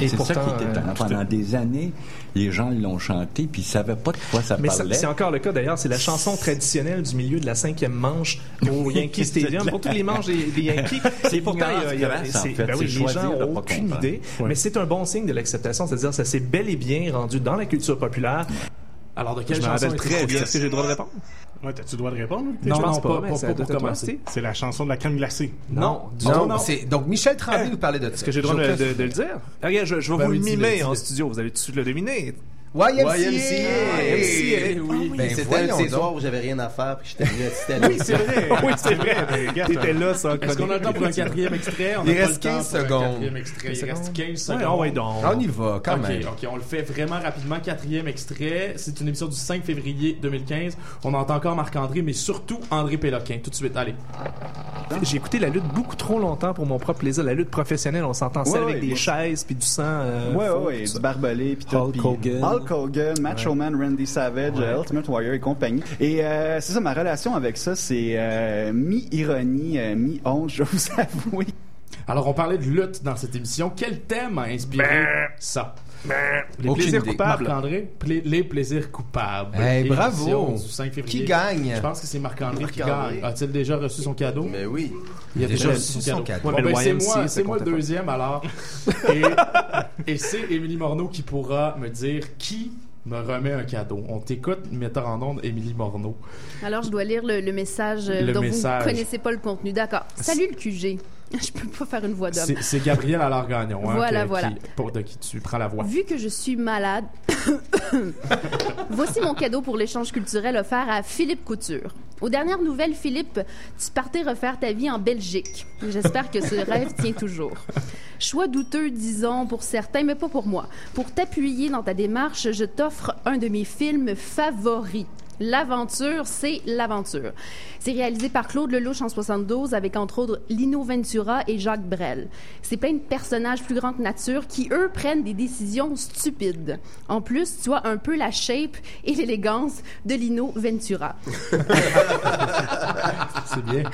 Speaker 3: Et
Speaker 27: C'est
Speaker 3: pourtant,
Speaker 27: ça qui était
Speaker 3: euh.
Speaker 27: Pendant des années, les gens l'ont chanté, puis ils savaient pas de quoi ça
Speaker 3: Mais
Speaker 27: parlait.
Speaker 3: c'est encore le cas d'ailleurs, c'est la chanson traditionnelle du milieu de la cinquième manche au [laughs] Yankee Stadium pour tous les manches des, des Yankees. [laughs] Et pourtant, il y a- il y a-
Speaker 27: ignorance crasse, en
Speaker 3: c'est-
Speaker 27: fait.
Speaker 3: ben oui,
Speaker 27: C'est
Speaker 3: les gens
Speaker 27: de
Speaker 3: ont
Speaker 27: pas
Speaker 3: aucune
Speaker 27: comprendre.
Speaker 3: idée, mais c'est un bon signe de l'acceptation, c'est-à-dire ça s'est bel et bien rendu dans la culture populaire.
Speaker 7: Alors, de
Speaker 3: Je
Speaker 7: quelle
Speaker 3: me
Speaker 7: chanson
Speaker 3: très bien. Est-ce que j'ai le droit de répondre?
Speaker 11: Ouais, t'as-tu le droit de répondre?
Speaker 7: Non,
Speaker 3: Je pense
Speaker 7: non, pas,
Speaker 3: mais
Speaker 7: pas- commencer.
Speaker 11: C'est la chanson de la crème glacée.
Speaker 3: Non, du tout,
Speaker 6: Non,
Speaker 3: non.
Speaker 6: c'est donc Michel Tremblay nous parlait de ça.
Speaker 3: Est-ce que j'ai le droit de, de- de le dire? Regarde, je, je vais
Speaker 7: Ben
Speaker 3: vous
Speaker 7: oui,
Speaker 3: le mimer en studio, vous allez tout de suite le deviner.
Speaker 6: YMCA.
Speaker 3: YMCA.
Speaker 6: Oui, ben
Speaker 9: C'était un de ces soirs où j'avais rien à faire, puis j'étais venu assister à
Speaker 3: Oui, c'est vrai. [laughs] oui, c'est vrai. [laughs] T'étais là sans
Speaker 7: Est-ce qu'on a le temps pour un quatrième extrait? On
Speaker 6: Il reste
Speaker 7: le temps
Speaker 6: 15
Speaker 7: pour un
Speaker 6: secondes.
Speaker 7: Il reste 15
Speaker 3: Ouais,
Speaker 7: secondes.
Speaker 3: on va y donc.
Speaker 6: On y va, quand même.
Speaker 7: ok, on le fait vraiment rapidement. Quatrième extrait. C'est une émission du 5 février 2015. On entend encore Marc-André, mais surtout André Péloquin. Tout de suite, allez.
Speaker 3: J'ai écouté la lutte beaucoup trop longtemps pour mon propre plaisir. La lutte professionnelle, on s'entend celle
Speaker 28: Ouais,
Speaker 3: avec des chaises puis du sang. euh,
Speaker 28: ouais, ouais,
Speaker 3: ça.
Speaker 28: du barbelé, puis tout.
Speaker 3: Hulk Hogan.
Speaker 28: Hulk Hogan, Macho Man, Randy Savage,
Speaker 3: Ouais.
Speaker 28: Ultimate Warrior et compagnie. Et euh, c'est ça, ma relation avec ça, c'est euh, mi-ironie, euh, mi-honte, [laughs] je vous avouer.
Speaker 7: Alors, on parlait de lutte dans cette émission. Quel thème a inspiré ça?
Speaker 3: Les
Speaker 6: Aucune
Speaker 3: plaisirs
Speaker 6: idée.
Speaker 3: coupables.
Speaker 7: Marc-André, Pla- les plaisirs coupables.
Speaker 6: Hey, bravo.
Speaker 7: du 5 février.
Speaker 6: Qui gagne?
Speaker 7: Je pense que c'est Marc-André qui gagne. A-t-il déjà reçu son cadeau?
Speaker 9: Mais oui.
Speaker 7: Il a
Speaker 6: Déjà
Speaker 7: déjà
Speaker 6: reçu son
Speaker 7: son
Speaker 6: cadeau.
Speaker 3: Ouais,
Speaker 7: Bon, ben, c'est moi, c'est moi le
Speaker 3: pas.
Speaker 7: deuxième alors. [laughs] et, et c'est Émilie Morneau qui pourra me dire qui me remet un cadeau. On t'écoute, metteur en onde, Émilie Morneau.
Speaker 13: Alors, je dois lire le, le message euh,
Speaker 7: Le
Speaker 13: dont
Speaker 7: message.
Speaker 13: vous connaissez pas le contenu. D'accord. Salut le QG. [laughs] Je peux pas faire une voix d'homme.
Speaker 7: C'est Gabriel Allard-Gagnon. hein,
Speaker 13: Voilà,
Speaker 7: que-
Speaker 13: voilà.
Speaker 7: qui- pour, de qui tu prends la voix.
Speaker 13: Vu que je suis malade, [coughs] voici mon cadeau pour l'échange culturel offert à Philippe Couture. Aux dernières nouvelles, Philippe, tu partais refaire ta vie en Belgique. J'espère que ce [laughs] rêve tient toujours. Choix douteux, disons, pour certains, mais pas pour moi. Pour t'appuyer dans ta démarche, je t'offre un de mes films favoris. L'aventure, c'est l'aventure. C'est réalisé par Claude Lelouch en 72 avec entre autres Lino Ventura et Jacques Brel. C'est plein de personnages plus grands que nature qui, eux, prennent des décisions stupides. En plus, tu vois un peu la shape et l'élégance de Lino Ventura. [laughs]
Speaker 7: C'est bien.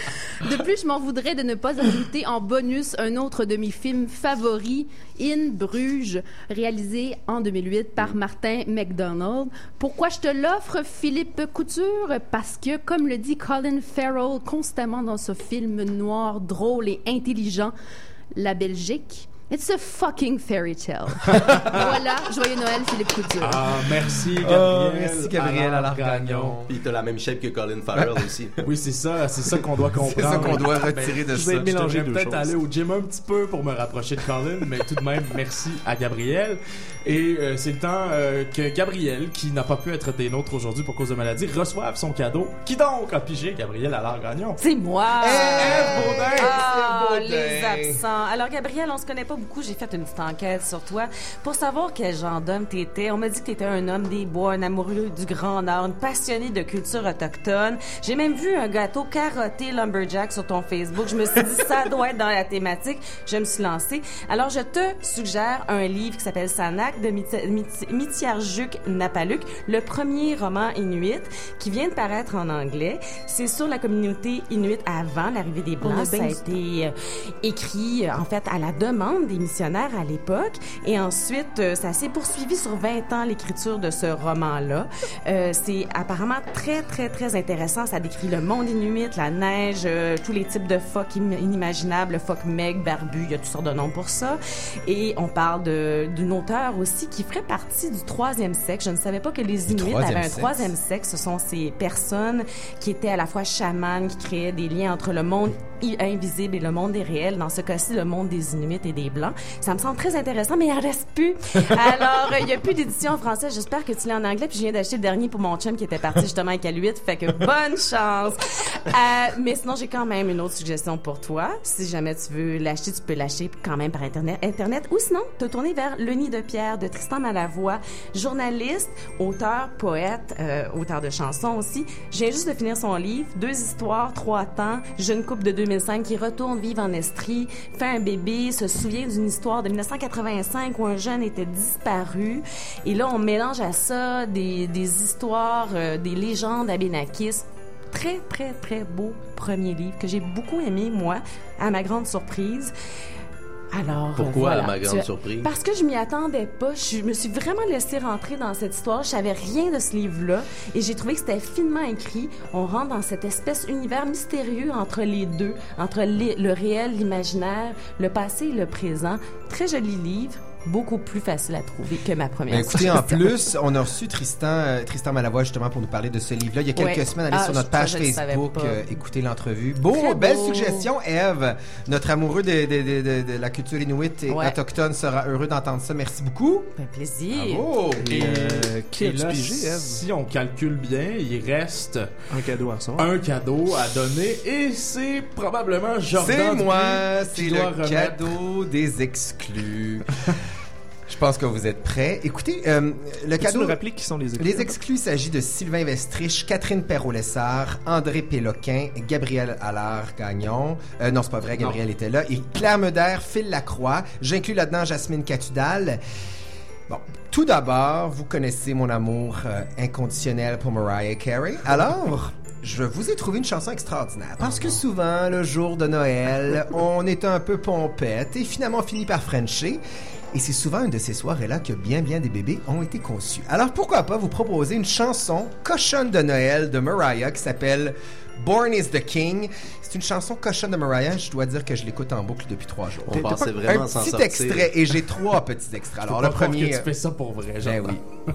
Speaker 13: De plus, je m'en voudrais de ne pas ajouter en bonus un autre de mes films favoris, In Bruges, réalisé en 2008 par Martin McDonald. Pourquoi je te l'offre, Philippe Couture? Parce que, comme le dit Colin Farrell constamment dans ce film noir, drôle et intelligent, la Belgique, it's a fucking fairy tale. [laughs] voilà, joyeux Noël, Philippe Couture.
Speaker 7: Ah, merci, Gabriel.
Speaker 9: Oh, merci, Gabriel
Speaker 7: Allard
Speaker 9: Allard-Gagnon. Puis t'as la même shape que Colin Farrell aussi. [laughs]
Speaker 7: Oui, c'est ça, c'est ça qu'on doit comprendre.
Speaker 9: C'est ça qu'on doit
Speaker 7: Ben,
Speaker 9: retirer de
Speaker 7: je
Speaker 9: ça.
Speaker 7: vais
Speaker 9: Je
Speaker 7: mélanger
Speaker 9: devrais
Speaker 7: peut-être aller au gym un petit peu pour me rapprocher de Colin, mais tout de même, merci à Gabriel. Et euh, c'est le temps euh, que Gabriel, qui n'a pas pu être des nôtres aujourd'hui pour cause de maladie, reçoive son cadeau. Qui donc a pigé Gabriel Allard-Gagnon?
Speaker 12: C'est moi!
Speaker 7: Ève Baudin!
Speaker 12: Ah,
Speaker 7: Ève Baudin!
Speaker 12: les absents. Alors, Gabriel, on se connaît pas beaucoup. J'ai fait une petite enquête sur toi pour savoir quel genre d'homme t'étais. On m'a dit que t'étais un homme des bois, un amoureux du grand nord, un passionné de culture autochtone. J'ai même vu un gâteau carotté lumberjack sur ton Facebook. Je me suis dit, ça doit être dans la thématique. Je me suis lancée. Alors, je te suggère un livre qui s'appelle Sanak de Miti- Miti- Mitiarjuk Napaluk, le premier roman inuit qui vient de paraître en anglais. C'est sur la communauté inuit avant l'arrivée des Blancs. Ça a été euh, écrit, euh, en fait, à la demande des missionnaires à l'époque. Et ensuite, euh, ça s'est poursuivi sur 20 ans, l'écriture de ce roman-là. Euh, c'est apparemment très, très, très intéressant. Ça décrit le monde inuit, la neige, euh, tous les types de phoques im- inimaginables, le phoque meg, barbu, il y a toutes sortes de noms pour ça. Et on parle d'une auteure aussi qui ferait partie du troisième sexe. Je ne savais pas que les Inuits avaient un
Speaker 9: sexe.
Speaker 12: troisième sexe. Ce sont ces personnes qui étaient à la fois chamanes, qui créaient des liens entre le monde invisible et le monde des réels. Dans ce cas-ci, le monde des Inuits et des Blancs. Ça me semble très intéressant, mais il en reste plus. [laughs] Alors, euh, il n'y a plus d'édition en français. J'espère que tu l'as en anglais. Puis je viens d'acheter le dernier pour mon chum qui était parti justement avec L8. Fait que bonne chance. Euh, mais sinon, j'ai quand même une autre suggestion pour toi. Si jamais tu veux l'acheter, tu peux l'acheter quand même par Internet. Internet. Ou sinon, te tourner vers Le Nid de Pierre de Tristan Malavoie, journaliste, auteur, poète, euh, auteur de chansons aussi. Je viens juste de finir son livre, Deux histoires, trois temps, jeune couple de 2005 qui retourne vivre en Estrie, fait un bébé, se souvient d'une histoire de 1985 où un jeune était disparu. Et là, on mélange à ça des, des histoires, euh, des légendes abénakis. Très, très, très beau premier livre que j'ai beaucoup aimé, moi, à ma grande surprise. Alors,
Speaker 9: Pourquoi, à ma grande
Speaker 12: Tu-
Speaker 9: surprise?
Speaker 12: Parce que je m'y attendais pas. Je me suis vraiment laissée rentrer dans cette histoire. Je savais rien de ce livre-là. Et j'ai trouvé que c'était finement écrit. On rentre dans cette espèce univers mystérieux entre les deux, entre les- le réel, l'imaginaire, le passé et le présent. Très joli livre. Beaucoup plus facile à trouver que ma première
Speaker 6: Ben, écoutez, en plus, on a reçu Tristan, euh, Tristan Malavoie justement pour nous parler de ce livre-là. Il y a quelques
Speaker 12: Ouais.
Speaker 6: semaines, allez
Speaker 12: Ah,
Speaker 6: sur notre page Facebook, euh, écoutez l'entrevue. Beau, belle suggestion, Eve. Notre amoureux de, de, de, de, de la culture inuit et
Speaker 12: Ouais.
Speaker 6: autochtone sera heureux d'entendre ça. Merci beaucoup.
Speaker 12: Un plaisir.
Speaker 6: Bravo.
Speaker 7: Et,
Speaker 3: euh, qui
Speaker 7: et
Speaker 3: a-tu
Speaker 7: là,
Speaker 3: pigé, Ève?
Speaker 7: si on calcule bien, il reste
Speaker 3: Un cadeau à recevoir.
Speaker 7: un cadeau à donner et c'est probablement Jordan
Speaker 6: C'est moi, c'est le
Speaker 7: remettre-
Speaker 6: cadeau des exclus. [laughs] Je pense que vous êtes prêts. Écoutez, euh, le cadeau.
Speaker 3: nous rappeler qui sont les exclus?
Speaker 6: Les exclus, il s'agit de Sylvain Vestrich, Catherine Perrault-Lessard, André Péloquin, Gabriel Allard-Gagnon. Euh, non, c'est pas vrai, Gabriel était là. Et Claire Meder, Phil Lacroix. J'inclus là-dedans Jasmine Catudal. Bon, tout d'abord, vous connaissez mon amour euh, inconditionnel pour Mariah Carey. Alors, je vous ai trouvé une chanson extraordinaire. Parce que souvent, le jour de Noël, [laughs] on est un peu pompette et finalement on finit par Frencher. Et c'est souvent une de ces soirées-là que bien bien des bébés ont été conçus. Alors pourquoi pas vous proposer une chanson cochonne de Noël de Mariah qui s'appelle Born is the King. C'est une chanson cochonne de Mariah. Je dois dire que je l'écoute en boucle depuis trois jours.
Speaker 9: On pensait vraiment
Speaker 6: un
Speaker 9: s'en
Speaker 6: petit
Speaker 9: sortir.
Speaker 6: extrait et j'ai trois petits extraits. Alors le premier.
Speaker 7: que tu fais ça pour vrai,
Speaker 6: Ben oui. [laughs]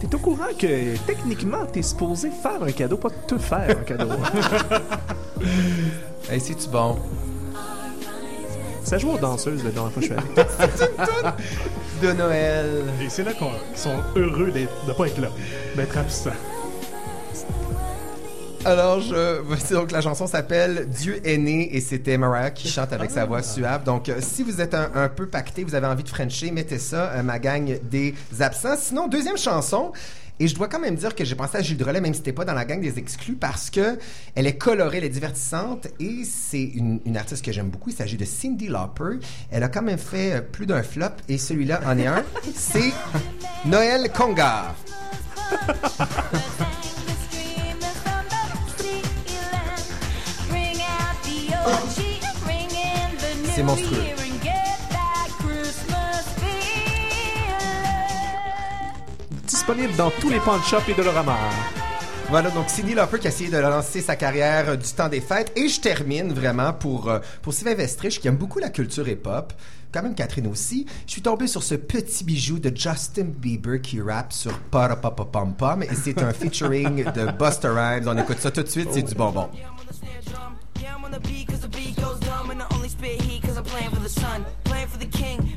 Speaker 3: T'es au courant que techniquement, t'es supposé faire un cadeau, pas te faire un cadeau.
Speaker 6: Hey, [laughs] c'est-tu bon?
Speaker 3: Ça joue aux danseuses la dernière fois que je suis allé.
Speaker 6: De Noël.
Speaker 11: Et c'est là qu'on- qu'ils sont heureux d'être- de pas être là, d'être absents.
Speaker 6: Alors, je... voici donc la chanson s'appelle Dieu est né et c'était Mariah qui chante avec sa voix suave. Donc, euh, si vous êtes un, un peu pacté, vous avez envie de Frencher, mettez ça, euh, ma gang des absents. Sinon, deuxième chanson. Et je dois quand même dire que j'ai pensé à Gilles Drolet, même si c'était pas dans la gang des exclus, parce que elle est colorée, elle est divertissante et c'est une, une artiste que j'aime beaucoup. Il s'agit de Cindy Lauper. Elle a quand même fait euh, plus d'un flop et celui-là en est un. [laughs] c'est Noël Congar. [laughs] C'est monstrueux.
Speaker 3: Disponible dans tous les pawn shops et Dolorama.
Speaker 6: Voilà, donc Cindy Lauper qui a essayé de lancer sa carrière euh, du temps des fêtes. Et je termine vraiment pour, euh, pour Sylvain Vestrich, qui aime beaucoup la culture hip-hop. Quand même Catherine aussi. Je suis tombé sur ce petit bijou de Justin Bieber qui rappe sur Para Papa Pom Pom. Et c'est un featuring de Busta Rhymes. On écoute ça tout de suite, c'est du bonbon.
Speaker 14: Yeah, I'm on the beat cause the beat goes dumb and I only spit heat cause I'm playing for the sun, playing for the king, playing for the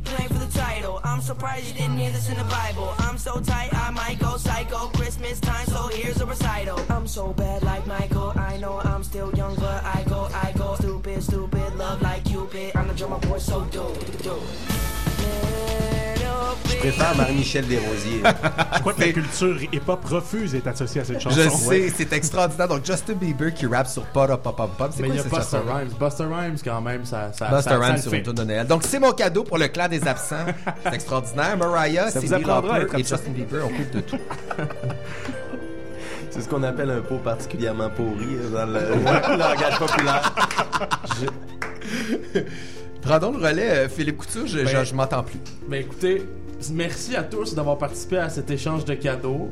Speaker 14: title. I'm surprised you didn't hear this in the Bible. I'm so tight, I might go psycho. Christmas time, so here's a recital. I'm so bad like Michael. I know I'm still young, but I go, I go. Stupid, stupid, love like Cupid. I'm the drummer boy, so dope, dope.
Speaker 9: Je préfère Marie-Michel Desrosiers. [laughs]
Speaker 11: Je crois que la culture hip-hop refuse d'être associée à cette chanson.
Speaker 6: Je sais, c'est extraordinaire. Donc, Justin Bieber qui rappe sur Para Papa Pom Pom. C'est
Speaker 7: Mais
Speaker 6: quoi
Speaker 7: il y a
Speaker 6: cette
Speaker 7: Buster
Speaker 6: chanson?
Speaker 7: Rhymes. Buster Rhymes, quand même, ça. ça
Speaker 6: Buster
Speaker 7: ça- ça
Speaker 6: Rhymes sur une tour de Noël. Donc, c'est mon cadeau pour le clan des absents. [laughs] C'est extraordinaire. Mariah,
Speaker 3: être
Speaker 6: et. Justin Bieber, on coupe de tout.
Speaker 9: C'est ce qu'on appelle un pot particulièrement pourri euh, dans le le [laughs] langage populaire.
Speaker 6: Prends le relais, euh, Philippe Couture, je,
Speaker 7: Ben,
Speaker 6: je, je m'entends plus.
Speaker 7: Ben écoutez, merci à tous d'avoir participé à cet échange de cadeaux.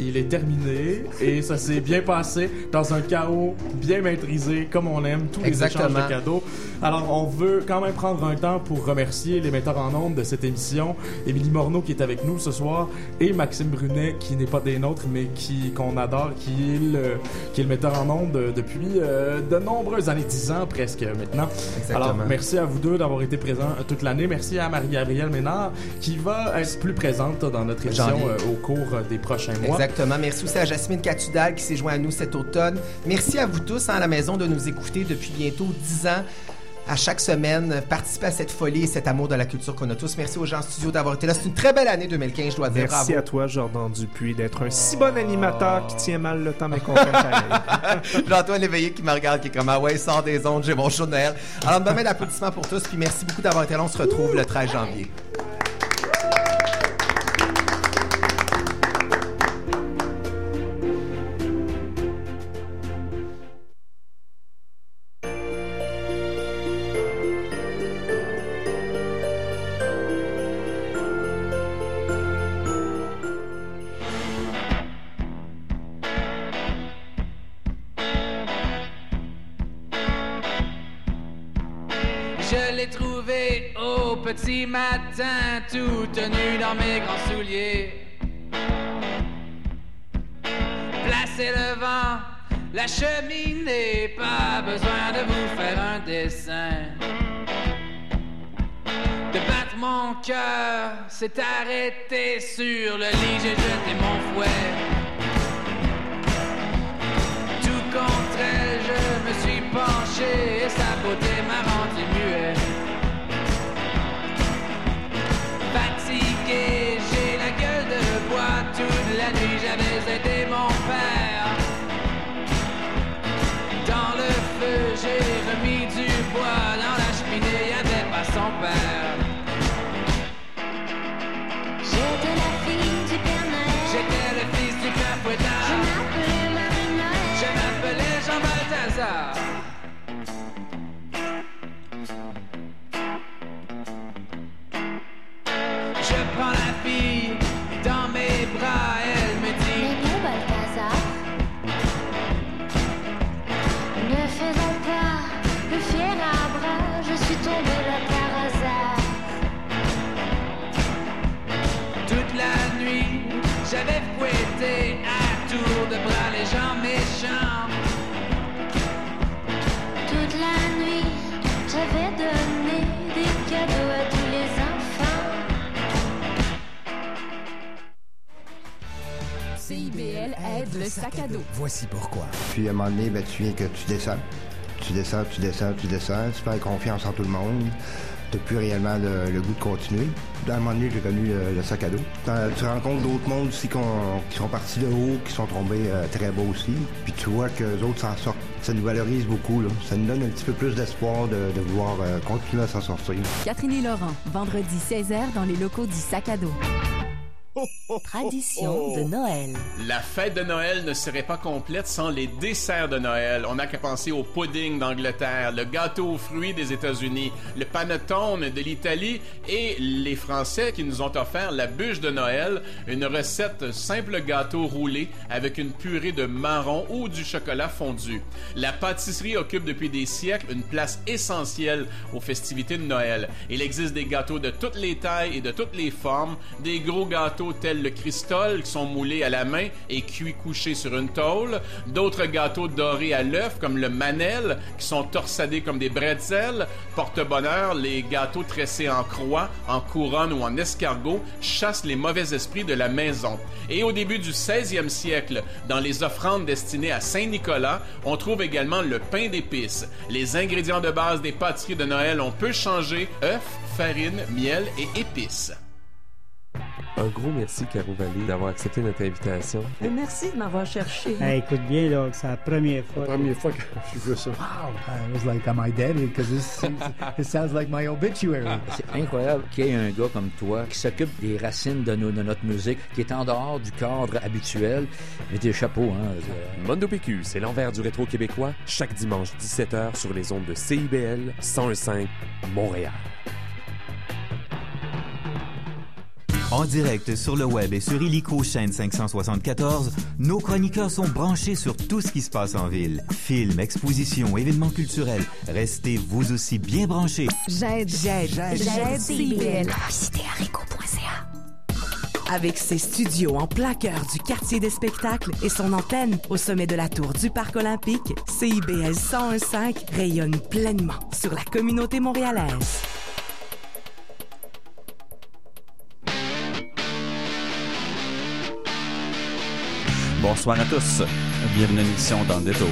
Speaker 7: Il est terminé et ça s'est bien passé dans un chaos bien maîtrisé comme on aime tous les échanges de cadeaux. Alors on veut quand même prendre un temps pour remercier les metteurs en ondes de cette émission, Émilie Morneau qui est avec nous ce soir et Maxime Brunet qui n'est pas des nôtres mais qui qu'on adore qui est le qui est le metteur en ondes depuis euh, de nombreuses années, 10 ans presque maintenant.
Speaker 6: Exactement.
Speaker 7: Alors merci à vous deux d'avoir été présents toute l'année. Merci à Marie-Gabrielle Ménard qui va être plus présente dans notre émission euh, au cours des prochains mois.
Speaker 6: Exactement. Merci aussi à Jasmine Catudal qui s'est joint à nous cet automne. Merci à vous tous hein, à la maison de nous écouter depuis bientôt 10 ans. À chaque semaine, participer à cette folie et cet amour de la culture qu'on a tous. Merci aux gens en studio d'avoir été là. C'est une très belle année 2015, je dois dire.
Speaker 3: Merci
Speaker 6: Bravo.
Speaker 3: à toi, Jordan Dupuis, d'être un si bon animateur qui tient mal le temps, mais qu'on. [laughs]
Speaker 6: Jean-Antoine Léveillé qui me regarde, qui est comme Ah ouais, sort des ondes, j'ai mon show de. Alors, demain d'applaudissements pour tous, puis merci beaucoup d'avoir été là. On se retrouve le 13 janvier.
Speaker 29: Mes grands souliers. Placez le vent, la cheminée, pas besoin de vous faire un dessin. De battre mon cœur s'est arrêté sur le lit, j'ai jeté mon fouet. Tout contre elle, je me suis penché et sa beauté m'a rendu
Speaker 2: sac à dos.
Speaker 30: Voici pourquoi. Puis à un moment donné, ben, tu viens que tu descends. Tu descends, tu descends, tu descends. Tu fais confiance en tout le monde. t'as plus réellement le, le goût de continuer. Dans un moment donné, j'ai connu euh, le sac à dos. Tu rencontres d'autres mondes aussi qui sont partis de haut, qui sont tombés euh, très bas aussi. Puis tu vois que les autres s'en sortent. Ça nous valorise beaucoup. Là. Ça nous donne un petit peu plus d'espoir de, de vouloir euh, continuer à s'en sortir.
Speaker 2: Catherine et Laurent, vendredi 16h dans les locaux du Sac à dos.
Speaker 5: Tradition de Noël.
Speaker 31: La fête de Noël ne serait pas complète sans les desserts de Noël. On n'a qu'à penser au pudding d'Angleterre, le gâteau aux fruits des États-Unis, le panettone de l'Italie et les Français qui nous ont offert la bûche de Noël, une recette simple gâteau roulé avec une purée de marron ou du chocolat fondu. La pâtisserie occupe depuis des siècles une place essentielle aux festivités de Noël. Il existe des gâteaux de toutes les tailles et de toutes les formes, des gros gâteaux tels le Cristol qui sont moulés à la main et cuits couchés sur une tôle, d'autres gâteaux dorés à l'œuf comme le Manel qui sont torsadés comme des bretzels, porte-bonheur, les gâteaux tressés en croix, en couronne ou en escargot chassent les mauvais esprits de la maison. Et au début du 16e siècle, dans les offrandes destinées à Saint-Nicolas, on trouve également le pain d'épices. Les ingrédients de base des pâtisseries de Noël ont peu changé, œufs, farine, miel et épices.
Speaker 32: Un gros merci, Caro Vallée, d'avoir accepté notre invitation.
Speaker 33: Merci de m'avoir cherché.
Speaker 34: Hey, écoute bien, là, c'est la première fois.
Speaker 35: La première fois que je veux ça.
Speaker 34: Wow!
Speaker 35: I was like, am I dead? Because this, it sounds like my obituary.
Speaker 36: C'est incroyable qu'il y ait un gars comme toi qui s'occupe des racines de, nos- de notre musique, qui est en dehors du cadre habituel. Mais des chapeaux, hein.
Speaker 32: Mondo PQ, c'est l'envers du rétro québécois, chaque dimanche 17h sur les ondes de CIBL 101.5 Montréal.
Speaker 37: En direct sur le web et sur Illico chaîne 574, nos chroniqueurs sont branchés sur tout ce qui se passe en ville. Films, expositions, événements culturels. Restez vous aussi bien branchés.
Speaker 2: J'aide, j'aide, j'aide CIBL.
Speaker 5: Visitez haricot.ca.
Speaker 38: Avec ses studios en plein cœur du quartier des spectacles et son antenne au sommet de la tour du Parc olympique, CIBL 101.5 rayonne pleinement sur la communauté montréalaise.
Speaker 23: Bonsoir à tous. Bienvenue à l'émission dans le détour.